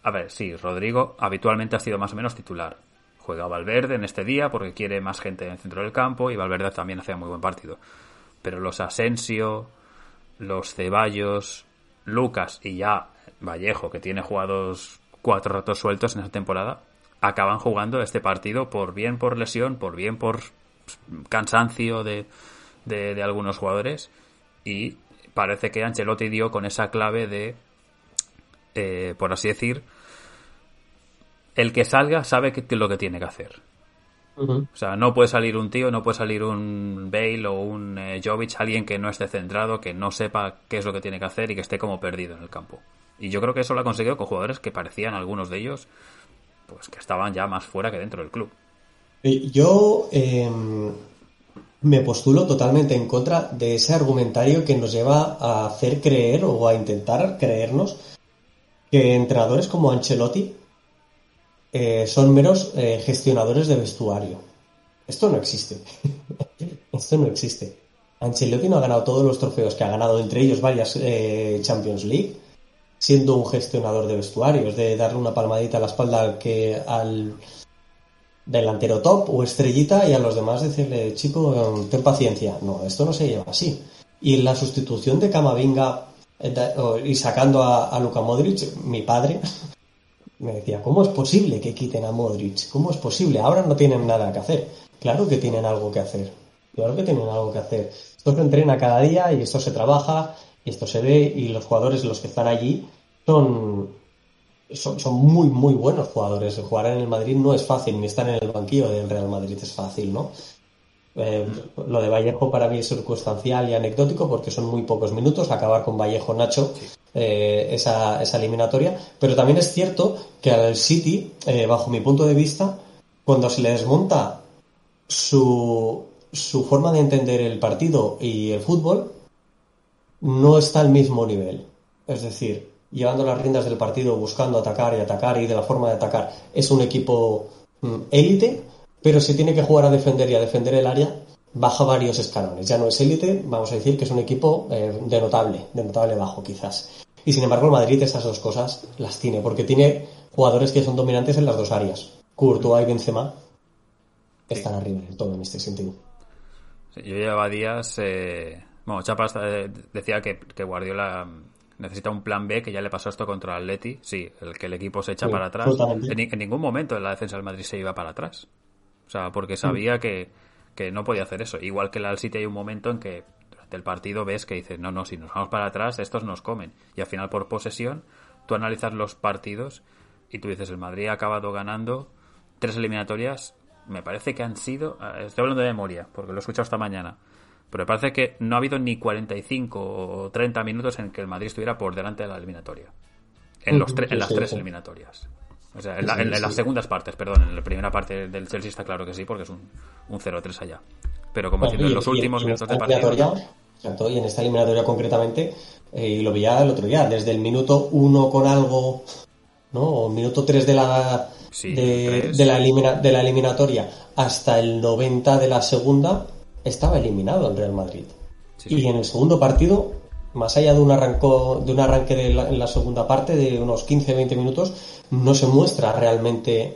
a ver, sí, Rodrigo habitualmente ha sido más o menos titular. Juega Valverde en este día porque quiere más gente en el centro del campo y Valverde también hacía muy buen partido. Pero los Asensio, los Ceballos, Lucas y ya Vallejo, que tiene jugados cuatro ratos sueltos en esa temporada, acaban jugando este partido por bien por lesión, por bien por cansancio de, de, algunos jugadores y parece que Ancelotti dio con esa clave de, eh, por así decir, el que salga sabe qué es lo que tiene que hacer. O sea, no puede salir un tío, no puede salir un Bale o un eh, Jovic, alguien que no esté centrado, que no sepa qué es lo que tiene que hacer y que esté como perdido en el campo. Y yo creo que eso lo ha conseguido con jugadores que parecían algunos de ellos, pues que estaban ya más fuera que dentro del club. Yo em, me postulo totalmente en contra de ese argumentario que nos lleva a hacer creer o a intentar creernos que entrenadores como Ancelotti eh, son meros eh, gestionadores de vestuario. Esto no existe. (laughs) Esto no existe. Ancelotti no ha ganado todos los trofeos que ha ganado, entre ellos varias eh, Champions League siendo un gestionador de vestuarios, de darle una palmadita a la espalda al que al delantero top o estrellita y a los demás decirle, chico, ten paciencia. No, esto no se lleva así. Y la sustitución de Camavinga eh, y sacando a, Luka Modric, mi padre, (laughs) me decía, ¿cómo es posible que quiten a Modric? ¿Cómo es posible? Ahora no tienen nada que hacer. Claro que tienen algo que hacer. Claro que tienen algo que hacer. Esto se entrena cada día y esto se trabaja esto se ve y los jugadores, los que están allí, son, son, son muy, muy buenos jugadores. Jugar en el Madrid no es fácil, ni estar en el banquillo del Real Madrid es fácil, ¿no? Eh, lo de Vallejo para mí es circunstancial y anecdótico porque son muy pocos minutos acabar con Vallejo Nacho eh, esa, esa, eliminatoria pero también es cierto que al City eh, bajo mi punto de vista cuando se le desmonta su, su forma de entender el partido y el fútbol no está al mismo nivel es decir llevando las riendas del partido buscando atacar y atacar y de la forma de atacar es un equipo mm, élite pero si tiene que jugar a defender y a defender el área, baja varios escalones. Ya no es élite, vamos a decir que es un equipo eh, de notable, de notable bajo quizás. Y sin embargo el Madrid esas dos cosas las tiene, porque tiene jugadores que son dominantes en las dos áreas. Courtois y Benzema están arriba en todo en este sentido. yo llevaba días... Eh... Bueno, Chapas eh, decía que, Guardiola necesita un plan B que ya le pasó esto contra el Atleti. Sí, el que el equipo se echa para atrás. En, en, ningún momento en la defensa del Madrid se iba para atrás. O sea, porque sabía que, no podía hacer eso. Igual que el Al City hay un momento en que durante el partido ves que dices, no, no, si nos vamos para atrás, estos nos comen. Y al final, por posesión, tú analizas los partidos y tú dices, el Madrid ha acabado ganando tres eliminatorias. Me parece que han sido, eh, estoy hablando de memoria, porque lo he escuchado esta mañana. Pero me parece que no ha habido ni 45 o 30 minutos en que el Madrid estuviera por delante de la eliminatoria. En, los en las tres eliminatorias. O sea, en, las segundas partes, perdón. En la primera parte del Chelsea está claro que sí, porque es un, un 0-3 allá. Pero como diciendo, en los últimos minutos del partido. Exacto, y en esta eliminatoria concretamente, eh, y lo veía el otro día, desde el minuto 1 con algo, ¿no? O minuto 3 de la, de, la de la eliminatoria hasta el 90 de la segunda, estaba eliminado el Real Madrid. y en el segundo partido más allá de un, arranco, de un arranque de en la segunda parte de unos 15-20 minutos, no se muestra realmente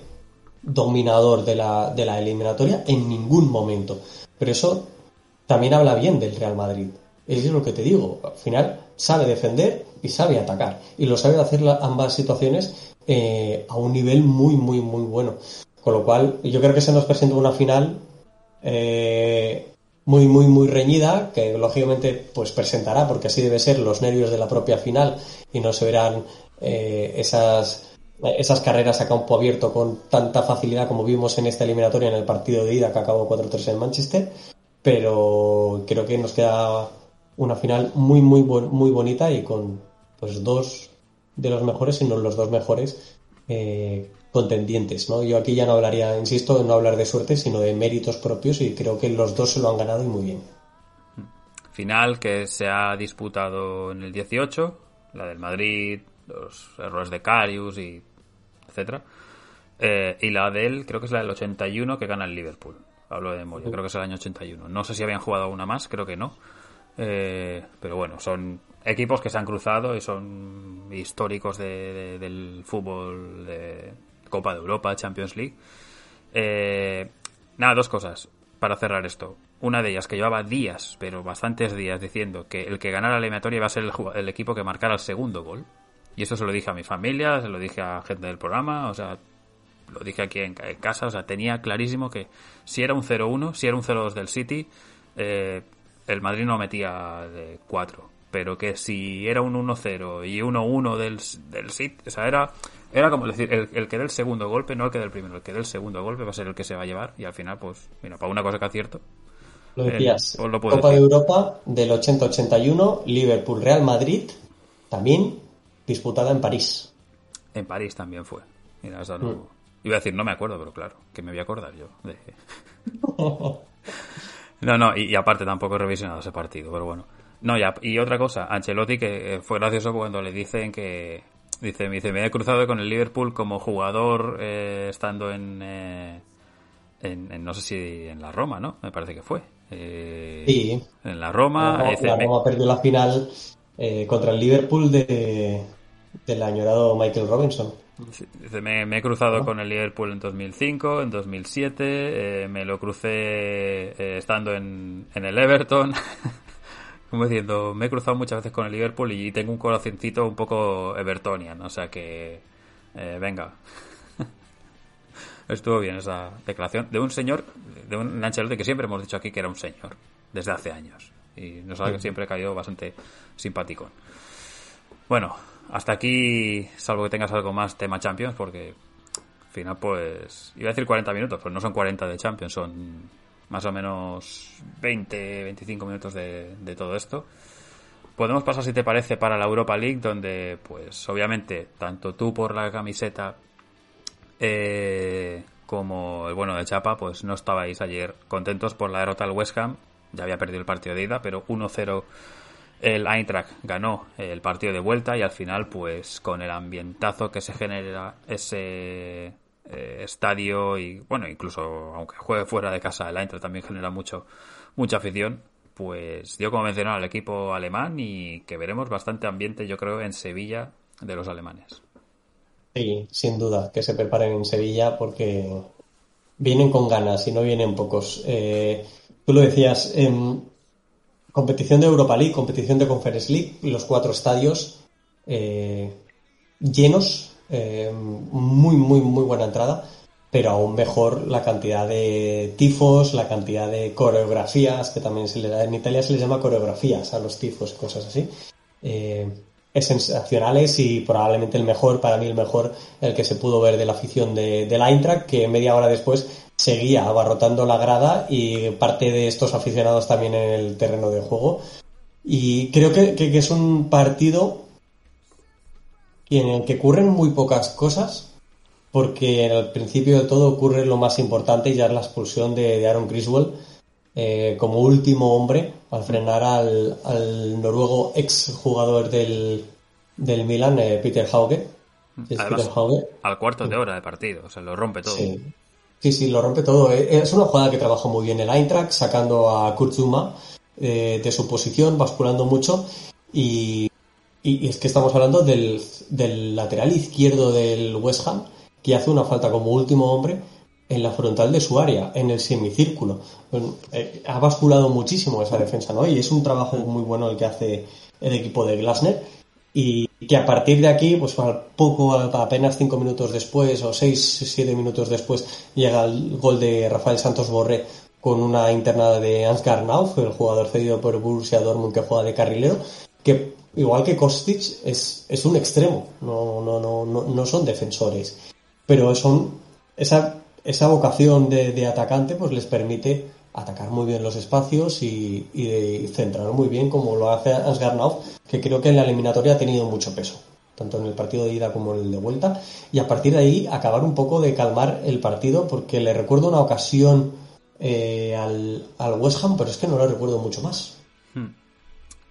dominador de la, de la eliminatoria en ningún momento. Pero eso también habla bien del Real Madrid. Es lo que te digo. Al final sabe defender y sabe atacar. Y lo sabe hacer ambas situaciones eh, a un nivel muy, muy, muy bueno. Con lo cual, yo creo que se nos presenta una final eh, muy, muy, muy reñida, que lógicamente pues presentará, porque así debe ser, los nervios de la propia final y no se verán eh, esas, esas carreras a campo abierto con tanta facilidad como vimos en esta eliminatoria en el partido de ida que acabó 4-3 en Manchester, pero creo que nos queda una final muy, muy, muy bonita y con pues dos de los mejores, si no los dos mejores, eh, contendientes, ¿no? Yo aquí ya no hablaría, insisto, no hablar de suerte, sino de méritos propios y creo que los dos se lo han ganado y muy bien. Final que se ha disputado en el 18, la del Madrid, los errores de Carius y etcétera. Eh, y la del, creo que es la del 81 que gana el Liverpool. Hablo de memoria, creo que es el año 81. No sé si habían jugado una más, creo que no. Eh, pero bueno, son equipos que se han cruzado y son históricos del fútbol de, Copa de Europa, Champions League. Eh, nada, dos cosas para cerrar esto. Una de ellas que llevaba días, pero bastantes días, diciendo que el que ganara la eliminatoria iba a ser el, equipo que marcara el segundo gol. Y eso se lo dije a mi familia, se lo dije a gente del programa, o sea, lo dije aquí en, casa, o sea, tenía clarísimo que si era un 0-1, si era un 0-2 del City, eh, el Madrid no metía de 4. Pero que si era un 1-0 y 1-1 del, del City, o sea, era era como decir, el, el, que dé el segundo golpe, no el que dé el primero, el que dé el segundo golpe va a ser el que se va a llevar y al final, pues, mira, para una cosa que acierto. Lo decías. Eh, Copa de Europa del 80-81, Liverpool-Real Madrid, también disputada en París. En París también fue. Mira, no... Mm. Iba a decir, no me acuerdo, pero claro, que me voy a acordar yo. (laughs) no, no, y, aparte tampoco he revisionado ese partido, pero bueno. No, ya, y otra cosa, Ancelotti, que eh, fue gracioso cuando le dicen que, Dice, me dice, me he cruzado con el Liverpool como jugador eh, estando en, eh, en, no sé si en la Roma, ¿no? Me parece que fue. Eh, sí. En la Roma. La, Roma perdió la final contra el Liverpool de, del añorado Michael Robinson. dice, me, he cruzado con el Liverpool en 2005, en 2007, me lo crucé estando en, en el Everton. (laughs) como diciendo, me he cruzado muchas veces con el Liverpool y tengo un corazoncito un poco evertonian, o sea que eh, venga. (laughs) Estuvo bien esa declaración de un señor, de un Ancelotti que siempre hemos dicho aquí que era un señor, desde hace años. Y nos ha siempre caído bastante simpático. Bueno, hasta aquí, salvo que tengas algo más tema Champions, porque al final pues, iba a decir 40 minutos, pues no son 40 de Champions, son más o menos 20, 25 minutos de, todo esto. Podemos pasar, si te parece, para la Europa League, donde, pues, obviamente, tanto tú por la camiseta eh, como el bueno de Chapa, pues no estabais ayer contentos por la derrota al West Ham. Ya había perdido el partido de ida, pero 1-0 el Eintracht ganó el partido de vuelta y al final, pues con el ambientazo que se genera ese eh, estadio y bueno, incluso aunque juegue fuera de casa, el Eintracht también genera mucho mucha afición, pues dio como mencionado al equipo alemán y que veremos bastante ambiente, yo creo, en Sevilla de los alemanes. Sí, sin duda, que se preparen en Sevilla porque vienen con ganas y no vienen pocos. Eh, tú lo decías, en competición de Europa League, competición de Conference League, los cuatro estadios eh, llenos, eh, muy, muy, muy buena entrada, pero aún mejor la cantidad de tifos, la cantidad de coreografías, que también se le en Italia se les llama coreografías a los tifos, cosas así. Eh, sensacionales y probablemente el mejor, para mí el mejor, el que se pudo ver de la afición de, de la Eintracht, que media hora después seguía abarrotando la grada y parte de estos aficionados también en el terreno de juego. Y creo que, que, es un partido en el que ocurren muy pocas cosas, porque al principio de todo ocurre lo más importante y ya es la expulsión de, de Aaron Griswold eh, como último hombre al frenar al, al noruego ex jugador del, del Milan, eh, Peter Hauge. Peter Al cuarto de hora de partido, o sea, lo rompe todo. Sí. Sí, sí, lo rompe todo. Eh, es una jugada que trabajó muy bien el Eintracht, sacando a Kurzuma eh, de su posición, basculando mucho. Y, y, es que estamos hablando del, lateral izquierdo del West Ham, que hace una falta como último hombre en la frontal de su área, en el semicírculo. Eh, ha basculado muchísimo esa defensa, ¿no? Y es un trabajo muy bueno el que hace el equipo de Glasner. Y que a partir de aquí, pues al poco, apenas cinco minutos después, o seis, siete minutos después, llega el gol de Rafael Santos Borré con una internada de Ansgar Nauf, el jugador cedido por Borussia Dortmund que juega de carrilero, que igual que Kostic es, es un extremo, no, no, no, no, no son defensores, pero son esa esa vocación de, de, atacante pues les permite atacar muy bien los espacios y, y centrar muy bien como lo hace Asgarnov, que creo que en la eliminatoria ha tenido mucho peso, tanto en el partido de ida como en el de vuelta, y a partir de ahí acabar un poco de calmar el partido, porque le recuerdo una ocasión eh, al, al, West Ham, pero es que no lo recuerdo mucho más.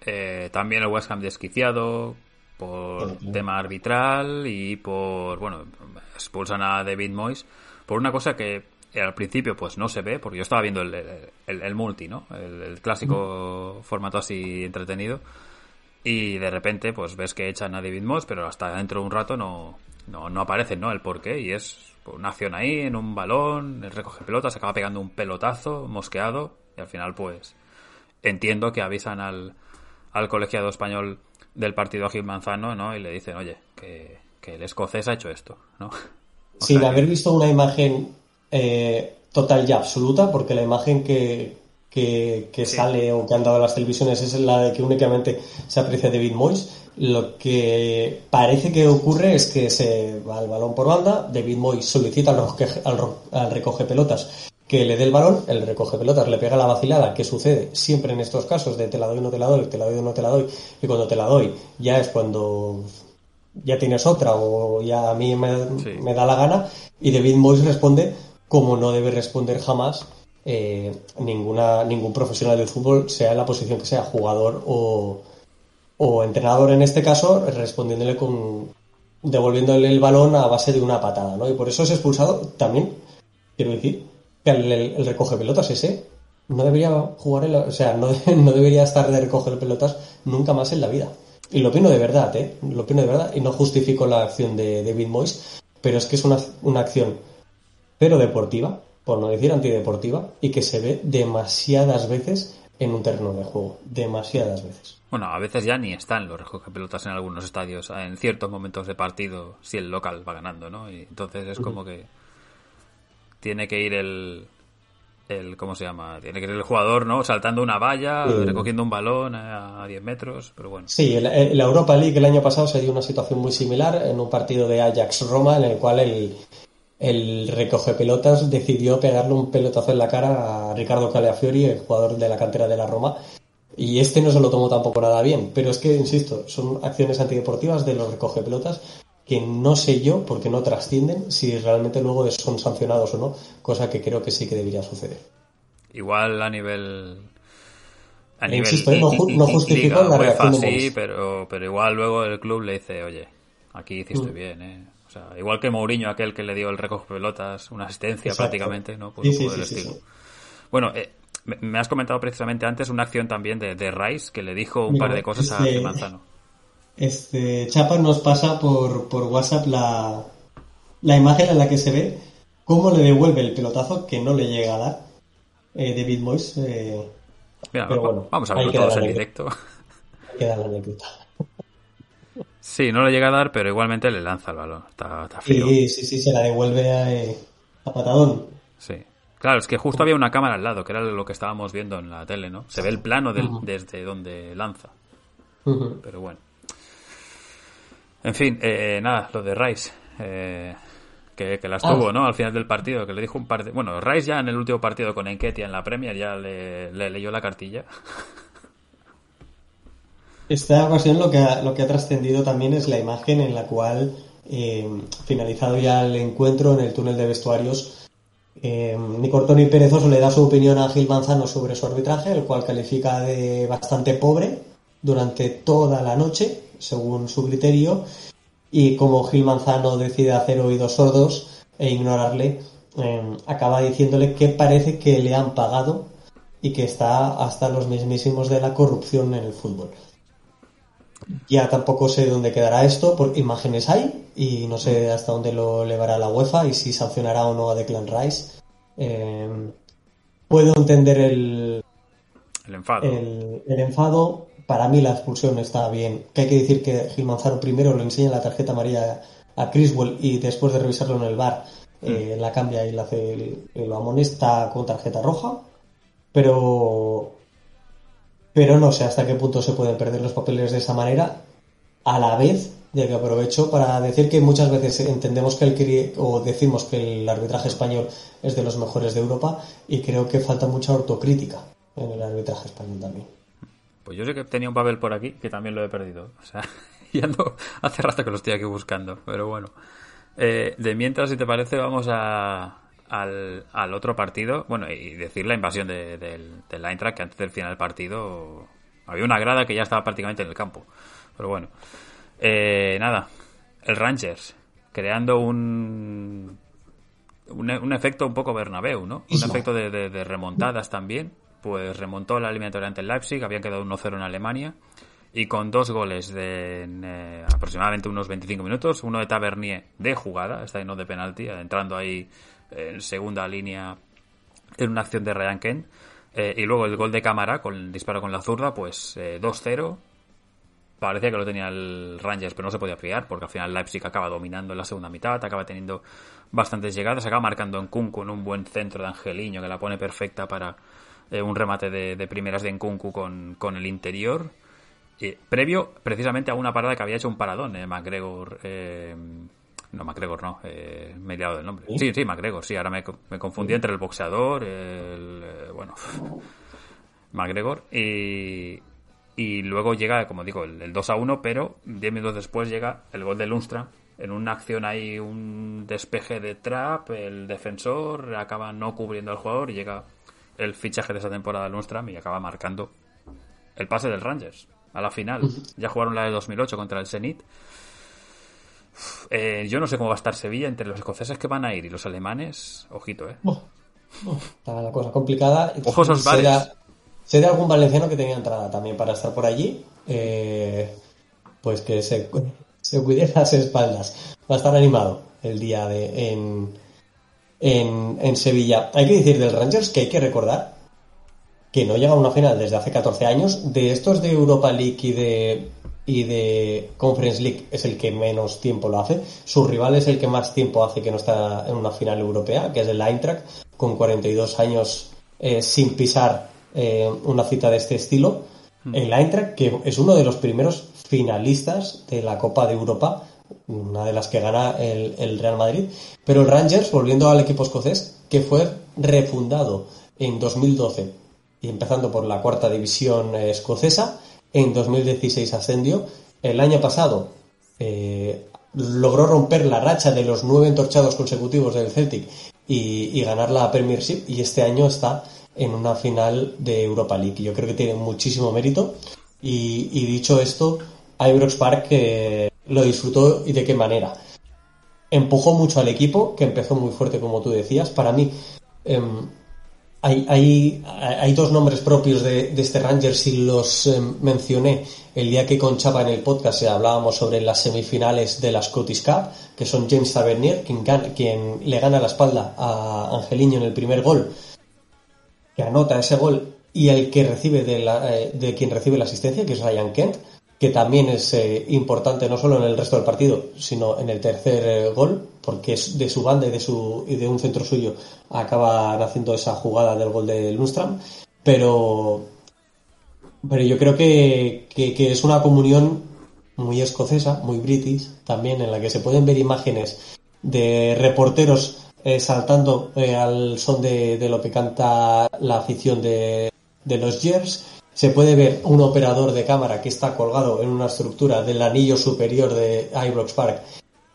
Eh, también el West Ham desquiciado por tema arbitral y por, bueno, expulsan a David Moyes por una cosa que al principio pues no se ve, porque yo estaba viendo el, el, el multi, ¿no? El, el clásico formato así entretenido. Y de repente pues ves que echan a David Moss, pero hasta dentro de un rato no, no, no aparecen, ¿no? El por qué. Y es una acción ahí, en un balón, el recoge pelotas, acaba pegando un pelotazo mosqueado. Y al final pues entiendo que avisan al, al colegiado español del partido a Gil Manzano, ¿no? Y le dicen, oye, que, que el escocés ha hecho esto, ¿no? (laughs) sin haber visto una imagen eh, total y absoluta, porque la imagen que, que, que sí. sale o que han dado las televisiones es la de que únicamente se aprecia David Moyes. Lo que parece que ocurre es que se va el balón por banda, David Moyes solicita al, al, al recoge pelotas que le dé el balón, el recoge pelotas le pega la vacilada, que sucede siempre en estos casos de te la doy, no te la doy, te la doy, no te la doy, y cuando te la doy ya es cuando ya tienes otra o ya a mí me, sí. me da la gana y David Moyes responde como no debe responder jamás eh, ninguna ningún profesional del fútbol sea en la posición que sea jugador o, o entrenador en este caso respondiéndole con devolviéndole el balón a base de una patada ¿no? y por eso es expulsado también quiero decir el, el, el recoge pelotas ese no debería jugar en la, o sea no, (laughs) no debería estar de recoger pelotas nunca más en la vida y lo opino de verdad, ¿eh? Lo opino de verdad y no justifico la acción de David Moyes, pero es que es una, una acción pero deportiva, por no decir antideportiva, y que se ve demasiadas veces en un terreno de juego, demasiadas veces. Bueno, a veces ya ni están los pelotas en algunos estadios, en ciertos momentos de partido, si el local va ganando, ¿no? Y entonces es como que tiene que ir el, el ¿cómo se llama? Tiene que ir el jugador, ¿no? Saltando una valla, recogiendo un balón a 10 metros, pero bueno. Sí, en la Europa League el año pasado se dio una situación muy similar en un partido de Ajax-Roma en el cual el, el recoge pelotas decidió pegarle un pelotazo en la cara a Ricardo Caleafiori, el jugador de la cantera de la Roma, y este no se lo tomó tampoco nada bien. Pero es que, insisto, son acciones antideportivas de los recoge pelotas que no sé yo, porque no trascienden, si realmente luego son sancionados o no, cosa que creo que sí que debería suceder. Igual a nivel... A nivel Insisto, no, no justifico la reacción sí, pero, pero igual luego el club le dice, oye, aquí hiciste mm. bien, ¿eh? O sea, igual que Mourinho, aquel que le dio el recoge pelotas, una asistencia prácticamente, ¿no? Pues sí, sí, estilo. Bueno, eh, me has comentado precisamente antes una acción también de, de Rice que le dijo un par de cosas a Manzano. Este, Chapa nos pasa por, por WhatsApp la, la imagen en la que se ve cómo le devuelve el pelotazo que no le llega a dar eh, David Moyes. Eh, vamos a verlo todos en directo. Queda la anécdota. Sí, no le llega a dar, pero igualmente le lanza el balón. Está, está Sí, sí, sí, se la devuelve a, eh, a patadón. Sí. Claro, es que justo había una cámara al lado, que era lo que estábamos viendo en la tele, ¿no? Se ve el plano desde donde lanza. Pero bueno. En fin, eh, nada, lo de Rice. Eh, que, las tuvo, ah. ¿no? Al final del partido, que le dijo un par de... Bueno, Rice ya en el último partido con Enketia en la Premier ya le, leyó la cartilla. (laughs) Esta ocasión lo que ha, lo que ha trascendido también es la imagen en la cual, eh, finalizado ya el encuentro en el túnel de vestuarios, eh, Nicortoni Perezoso le da su opinión a Gil Manzano sobre su arbitraje, el cual califica de bastante pobre durante toda la noche según su criterio, y como Gil Manzano decide hacer oídos sordos e ignorarle, em, acaba diciéndole que parece que le han pagado y que está hasta los mismísimos de la corrupción en el fútbol. Ya tampoco sé dónde quedará esto, porque imágenes hay y no sé hasta dónde lo llevará la UEFA y si sancionará o no a Declan Rice. Em, puedo entender el, el enfado. el enfado para mí la expulsión está bien. Que hay que decir que Gil Manzano primero le enseña la tarjeta amarilla a Criswell y después de revisarlo en el bar eh, mm. la cambia y la hace lo amonesta con tarjeta roja. Pero pero no sé hasta qué punto se pueden perder los papeles de esa manera. A la vez, ya que aprovecho para decir que muchas veces entendemos que el o decimos que el arbitraje español es de los mejores de Europa y creo que falta mucha autocrítica en el arbitraje español también. Pues yo sé que tenía un papel por aquí que también lo he perdido. O sea, (laughs) ya no, hace rato que lo estoy aquí buscando, pero bueno. Eh, de mientras, si te parece, vamos a, al, otro partido. Bueno, y decir la invasión de, del, del Eintracht, que antes del final del partido había una grada que ya estaba prácticamente en el campo. Pero bueno. Eh, nada, el Rangers, creando un, un, efecto un poco Bernabéu, ¿no? Un efecto de remontadas también pues remontó la eliminatoria ante el Leipzig, había quedado 1-0 en Alemania y con dos goles de eh, aproximadamente unos 25 minutos, uno de Tavernier de jugada, esta no de penalti, entrando ahí en segunda línea en una acción de Ryan Kent, eh, y luego el gol de cámara con el disparo con la zurda, pues 2-0. Eh, Parecía que lo tenía el Rangers, pero no se podía fiar, porque al final Leipzig acaba dominando en la segunda mitad, acaba teniendo bastantes llegadas, acaba marcando en Kun con un buen centro de Angeliño que la pone perfecta para, eh, un remate de, primeras de Nkunku con, con el interior. previo precisamente a una parada que había hecho un paradón, eh, McGregor. Eh, no, McGregor no, eh, me he liado del nombre. ¿Sí? sí, McGregor, sí, ahora me, me confundí entre el boxeador, el. bueno, (laughs) McGregor. Y, y luego llega, como digo, el, 2 a 1, pero 10 minutos después llega el gol de Lundstrom. En una acción hay un despeje de trap, el defensor acaba no cubriendo al jugador y llega el fichaje de esa temporada Lundstrom y acaba marcando el pase del Rangers a la final. Ya jugaron la de 2008 contra el Zenit. Eh, yo no sé cómo va a estar Sevilla entre los escoceses que van a ir y los alemanes. Ojito, ¿eh? está la cosa complicada. Ojos os Sé de algún valenciano que tenía entrada también para estar por allí. Eh, pues que se, (laughs) se cuide las espaldas. Va a estar animado el día de en, en, Sevilla. Hay que decir del Rangers que hay que recordar que no llega a una final desde hace 14 años. De estos de Europa League y de, y de Conference League es el que menos tiempo lo hace. Su rival es el que más tiempo hace que no está en una final europea, que es el Eintracht, con 42 años eh, sin pisar eh, una cita de este estilo. Hmm. El Eintracht, que es uno de los primeros finalistas de la Copa de Europa, una de las que gana el, Real Madrid. Pero el Rangers, volviendo al equipo escocés, que fue refundado en 2012 y empezando por la cuarta división eh, escocesa, en 2016 ascendió. El año pasado eh, logró romper la racha de los nueve entorchados consecutivos del Celtic y, ganar la Premiership y este año está en una final de Europa League. Yo creo que tiene muchísimo mérito y, dicho esto, Ibrox Park eh, lo disfrutó y de qué manera. Empujó mucho al equipo, que empezó muy fuerte como tú decías. Para mí, em, hay, hay, hay, dos nombres propios de, este Rangers y los eh, mencioné el día que con Chapa en el podcast hablábamos sobre las semifinales de la Scottish Cup, que son James Tavernier, quien, quien le gana la espalda a Angeliño en el primer gol, que anota ese gol, y el que recibe de, la, eh, de quien recibe la asistencia, que es Ryan Kent, que también es eh, importante no solo en el resto del partido, sino en el tercer eh, gol, porque es de su banda y de, su, y de un centro suyo acaba haciendo esa jugada del gol de Lundstram, pero, pero yo creo que, que, es una comunión muy escocesa, muy british también, en la que se pueden ver imágenes de reporteros eh, saltando al son de, de, lo que canta la afición de, de los Jers se puede ver un operador de cámara que está colgado en una estructura del anillo superior de Ibrox Park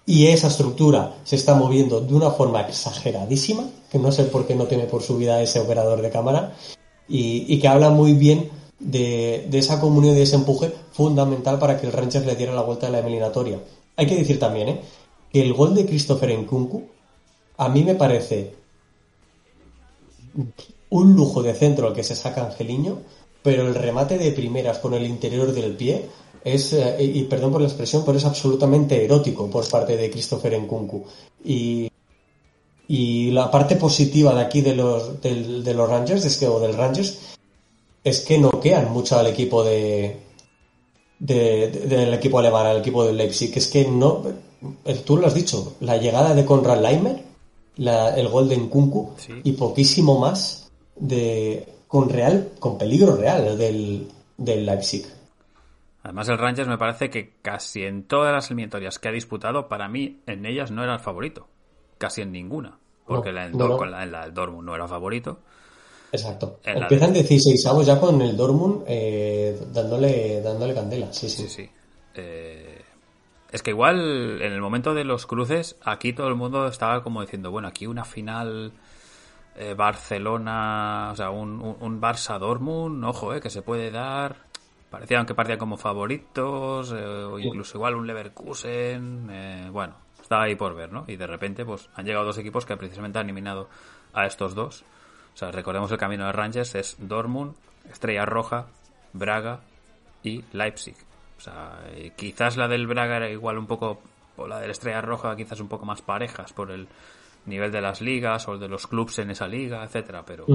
y esa estructura se está moviendo de una forma exageradísima, que no sé por qué no tiene por su vida ese operador de cámara, y, que habla muy bien de, esa comunión y de ese empuje fundamental para que el Rangers le diera la vuelta a la eliminatoria. Hay que decir también ¿eh? que el gol de Christopher Nkunku a mí me parece un lujo de centro al que se saca Angeliño, pero el remate de primeras con el interior del pie es, eh, y perdón por la expresión, pero es absolutamente erótico por parte de Christopher Nkunku. Y, y la parte positiva de aquí de los, de, los Rangers, es que, o del Rangers, es que noquean mucho al equipo de, del equipo alemán, al equipo del Leipzig. Es que no, eh, tú lo has dicho, la llegada de Conrad Leimer, el gol de Nkunku y poquísimo más de, con real, con peligro real del, del Leipzig. Además, el Rangers me parece que casi en todas las eliminatorias que ha disputado, para mí, en ellas no era el favorito. Casi en ninguna. Porque la, en la, del Dortmund no era favorito. Exacto. Empiezan de... 16 avos ya con el Dortmund eh, dándole, dándole candela. Sí, sí. sí, eh, es que igual en el momento de los cruces, aquí todo el mundo estaba como diciendo, bueno, aquí una final eh, Barcelona, o sea, un, un, Barça Dortmund, ojo, eh, que se puede dar. Parecían que partían como favoritos, eh, o incluso igual un Leverkusen, eh, bueno, estaba ahí por ver, ¿no? Y de repente, pues han llegado dos equipos que precisamente han eliminado a estos dos. O sea, recordemos el camino de Rangers es Dortmund, Estrella Roja, Braga y Leipzig. O sea, quizás la del Braga era igual un poco, o la del Estrella Roja quizás un poco más parejas por el nivel de las ligas o de los clubes en esa liga, etcétera, pero...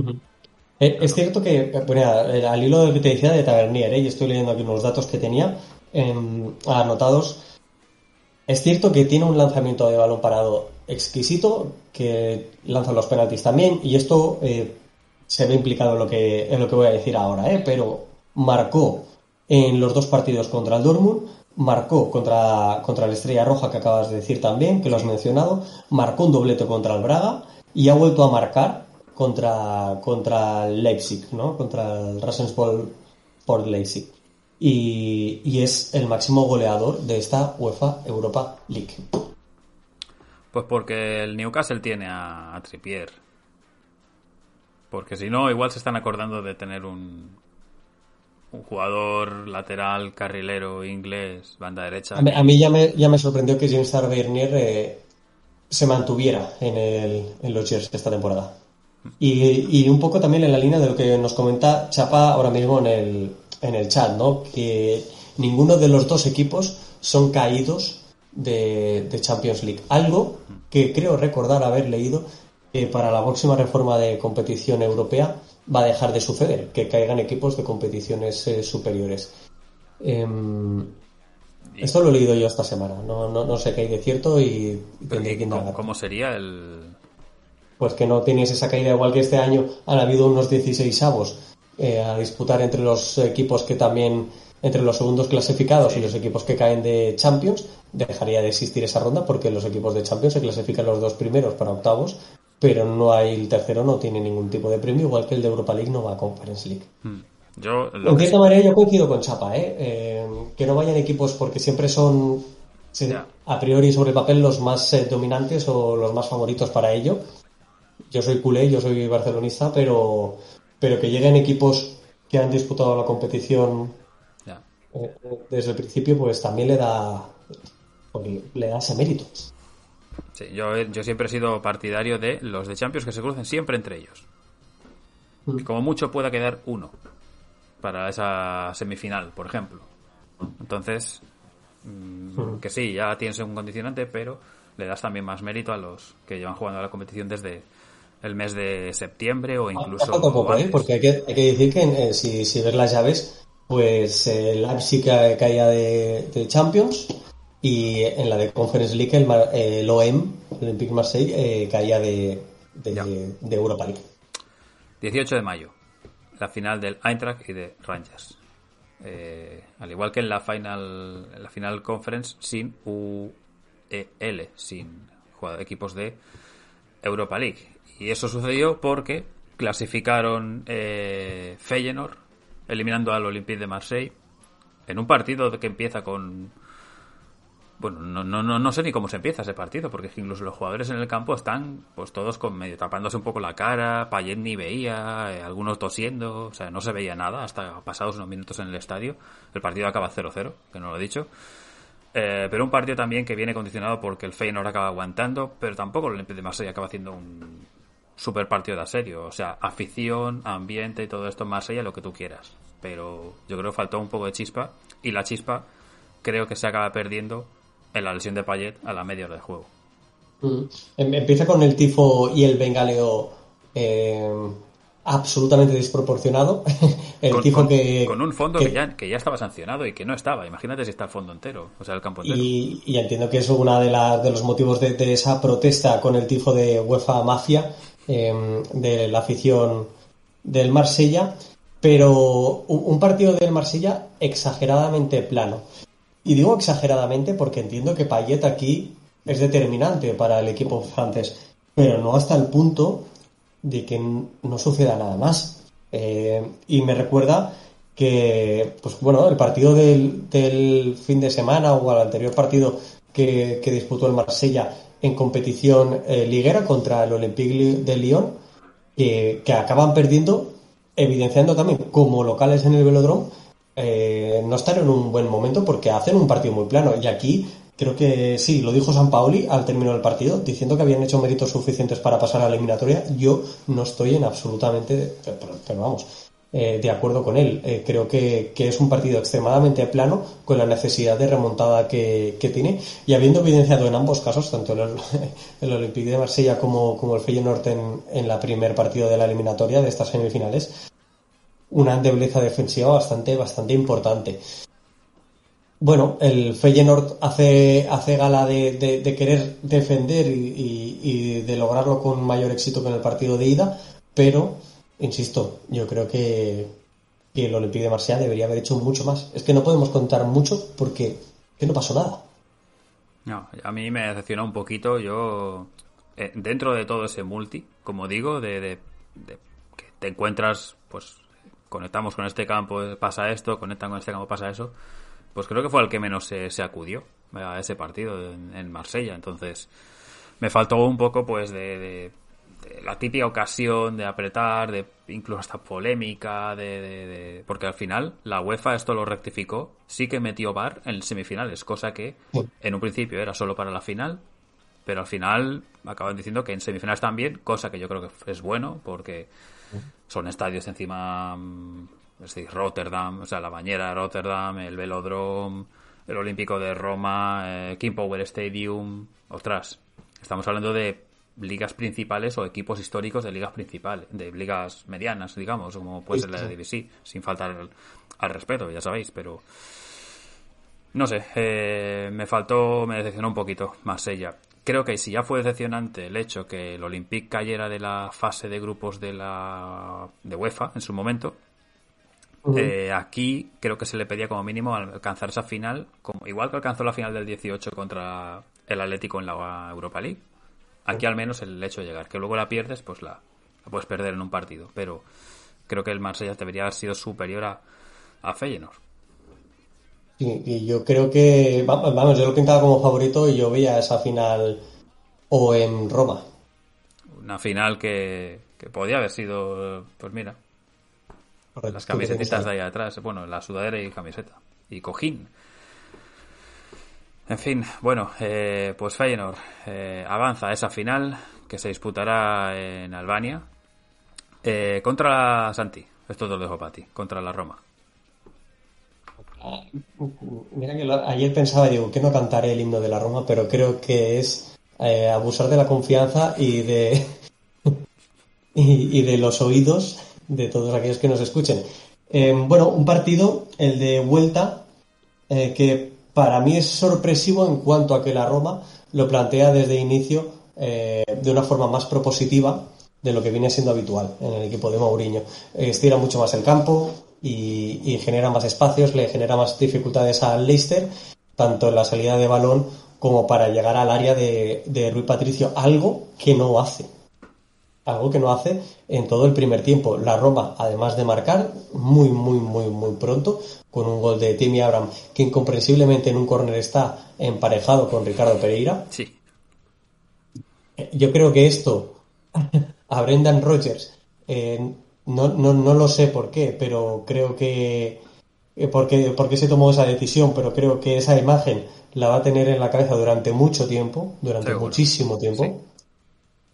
Eh, es cierto que, bueno, al hilo de lo que te decía de Tavernier, ¿eh? y estoy leyendo aquí unos datos que tenía em, anotados, es cierto que tiene un lanzamiento de balón parado exquisito, que lanza los penaltis también, y esto eh, se ve implicado en lo que, en lo que voy a decir ahora, ¿eh? pero marcó en los dos partidos contra el Dortmund, marcó contra, contra la Estrella Roja que acabas de decir también, que lo has mencionado, marcó un doblete contra el Braga y ha vuelto a marcar contra, contra el Leipzig, ¿no? Contra el Rasenball Sport Leipzig. Y, y, es el máximo goleador de esta UEFA Europa League. Pues porque el Newcastle tiene a, a Trippier. Porque si no, igual se están acordando de tener un, un jugador lateral, carrilero, inglés, banda derecha. A mí, ya, me, ya me sorprendió que James Tavernier eh, se mantuviera en, el, en los Jets esta temporada. Y, y, un poco también en la línea de lo que nos comenta Chapa ahora mismo en el, en el chat, ¿no? Que ninguno de los dos equipos son caídos de, de Champions League. Algo que creo recordar haber leído que para la próxima reforma de competición europea va a dejar de suceder, que caigan equipos de competiciones eh, superiores. Em, esto lo he leído yo esta semana, no, no, no sé qué hay de cierto y tendría que indagar. ¿Cómo sería el...? Pues que no tienes esa caída igual que este año han habido unos 16 avos eh, a disputar entre los equipos que también entre los segundos clasificados y los equipos que caen de Champions, dejaría de existir esa ronda porque los equipos de Champions se clasifican los dos primeros para octavos, pero no hay el tercero, no tiene ningún tipo de premio, igual que el de Europa League no va a Conference League. Hmm. Yo, en cierta manera yo coincido con Chapa, ¿eh? ¿eh? que no vayan equipos porque siempre son a priori sobre el papel los más eh, dominantes o los más favoritos para ello. Yo soy culé, yo soy barcelonista, pero, pero que lleguen equipos que han disputado la competición eh, desde el principio, pues también le da, le da ese mérito. Sí, yo, yo siempre he sido partidario de los de Champions que se crucen siempre entre ellos. Mm. como mucho pueda quedar uno para esa semifinal, por ejemplo. Entonces, mm, mm. que sí, ya tienes un condicionante, pero le das también más mérito a los que llevan jugando a la competición desde el mes de septiembre o incluso. poco, ¿eh? Porque hay que, hay que decir que eh, si, si ves las llaves, pues el Leipzig caía de, Champions y en la de Conference League el, el OM, el Olympique Marseille, eh, caía de, de, Europa League. 18 de mayo, la final del Eintracht y de Rangers. Eh, al igual que en la final, en la final conference sin UEL, sin equipos de Europa League. Y eso sucedió porque clasificaron eh, Feyenoord eliminando al Olympique de Marseille en un partido que empieza con bueno, no, no, no, sé ni cómo se empieza ese partido, porque incluso los jugadores en el campo están pues todos con medio tapándose un poco la cara, Payet ni veía, eh, algunos tosiendo, o sea, no se veía nada hasta pasados unos minutos en el estadio. El partido acaba 0-0, que no lo he dicho. Eh, pero un partido también que viene condicionado porque el Feyenoord acaba aguantando, pero tampoco el de Marseille acaba haciendo un super partido de serio. O sea, afición, ambiente y todo esto más allá lo que tú quieras. Pero yo creo que faltó un poco de chispa y la chispa creo que se acaba perdiendo en la lesión de Payet a la media hora de juego. Mm. Em, empieza con el tifo y el bengaleo eh, absolutamente desproporcionado. (laughs) el con, tifo que. Con un fondo que, ya, que ya estaba sancionado y que no estaba. Imagínate si está el fondo entero, o sea, el campo entero. Y, entiendo que es uno de, de los motivos de, de, esa protesta con el tifo de UEFA Mafia, Em, de la afición del Marsella, pero un partido del Marsella exageradamente plano. Y digo exageradamente porque entiendo que Payet aquí es determinante para el equipo francés, pero no hasta el punto de que no suceda nada más. Eh, y me recuerda que, pues bueno, el partido del, fin de semana o al anterior partido que, que disputó el Marsella en competición eh, liguera contra el Olympique de Lyon, que, acaban perdiendo, evidenciando también como locales en el velodrome, eh, no están en un buen momento porque hacen un partido muy plano. Y aquí creo que sí, lo dijo San Paoli al término del partido, diciendo que habían hecho méritos suficientes para pasar a la eliminatoria. Yo no estoy en absolutamente, pero vamos, eh, de acuerdo con él. Eh, creo que, es un partido extremadamente plano con la necesidad de remontada que, tiene y habiendo evidenciado en ambos casos, tanto el, (laughs) el Olympique de Marsella como, como el Feyenoord en, en la primer partido de la eliminatoria de estas semifinales, una debilidad defensiva bastante, importante. Bueno, el Feyenoord hace, hace gala de, querer defender y, de lograrlo con mayor éxito que en el partido de ida, pero insisto, yo creo que, el Olympique de Marsella debería haber hecho mucho más. Es que no podemos contar mucho porque no pasó nada. No, a mí me decepcionó un poquito. Yo, eh, dentro de todo ese multi, como digo, de, que te encuentras, pues conectamos con este campo, pasa esto, conectan con este campo, pasa eso, pues creo que fue el que menos se, acudió a ese partido en, Marsella. Entonces, me faltó un poco, pues, de la típica ocasión de apretar, de incluso hasta polémica, de, porque al final la UEFA esto lo rectificó, sí que metió VAR en semifinales, cosa que en un principio era solo para la final, pero al final acaban diciendo que en semifinales también, cosa que yo creo que es bueno porque son estadios encima, mm, es decir, Rotterdam, o sea, la bañera de Rotterdam, el Velodrome, el Olímpico de Roma, eh, King Power Stadium, otras. Estamos hablando de ligas principales o equipos históricos de ligas principales, de ligas medianas, digamos, como puede ser la de sin faltar al, al respeto, ya sabéis, pero no sé, eh, me faltó, me decepcionó un poquito más ella. Creo que si ya fue decepcionante el hecho que el Olympique cayera de la fase de grupos de la de UEFA en su momento, eh, aquí creo que se le pedía como mínimo alcanzar esa final, como igual que alcanzó la final del 18 contra el Atlético en la Europa League. Aquí al menos el hecho de llegar, que luego la pierdes, pues la, puedes perder en un partido, pero creo que el Marsella debería haber sido superior a, a Feyenoord y yo creo que, vamos, yo lo pintaba como favorito y yo veía esa final o en Roma. Una final que, que podía haber sido, pues mira, las camisetitas de ahí atrás, bueno, la sudadera y camiseta. Y cojín. En fin, bueno, eh, pues Feyenoord eh, avanza a esa final que se disputará en Albania eh, contra la Santi. Esto te lo dejo para ti, contra la Roma. Mira que ayer pensaba, digo, que no cantaré el himno de la Roma, pero creo que es eh, abusar de la confianza y de (laughs) y, de los oídos de todos aquellos que nos escuchen. Eh, bueno, un partido, el de vuelta, eh, que para mí es sorpresivo en cuanto a que la Roma lo plantea desde inicio de una forma más propositiva de lo que viene siendo habitual en el equipo de Mourinho. estira mucho más el campo, y, genera más espacios, le genera más dificultades al Leicester, tanto en la salida de balón como para llegar al área de, de Rui Patricio, algo que no hace. Algo que no hace en todo el primer tiempo. La Roma, además de marcar muy, muy, muy, muy pronto, con un gol de Timmy Abraham, que incomprensiblemente en un córner está emparejado con Ricardo Pereira. Sí. Yo creo que esto (laughs) a Brendan Rodgers eh, no, no, no lo sé por qué, pero creo que... Eh, por qué, se tomó esa decisión, pero creo que esa imagen la va a tener en la cabeza durante mucho tiempo, durante muchísimo tiempo.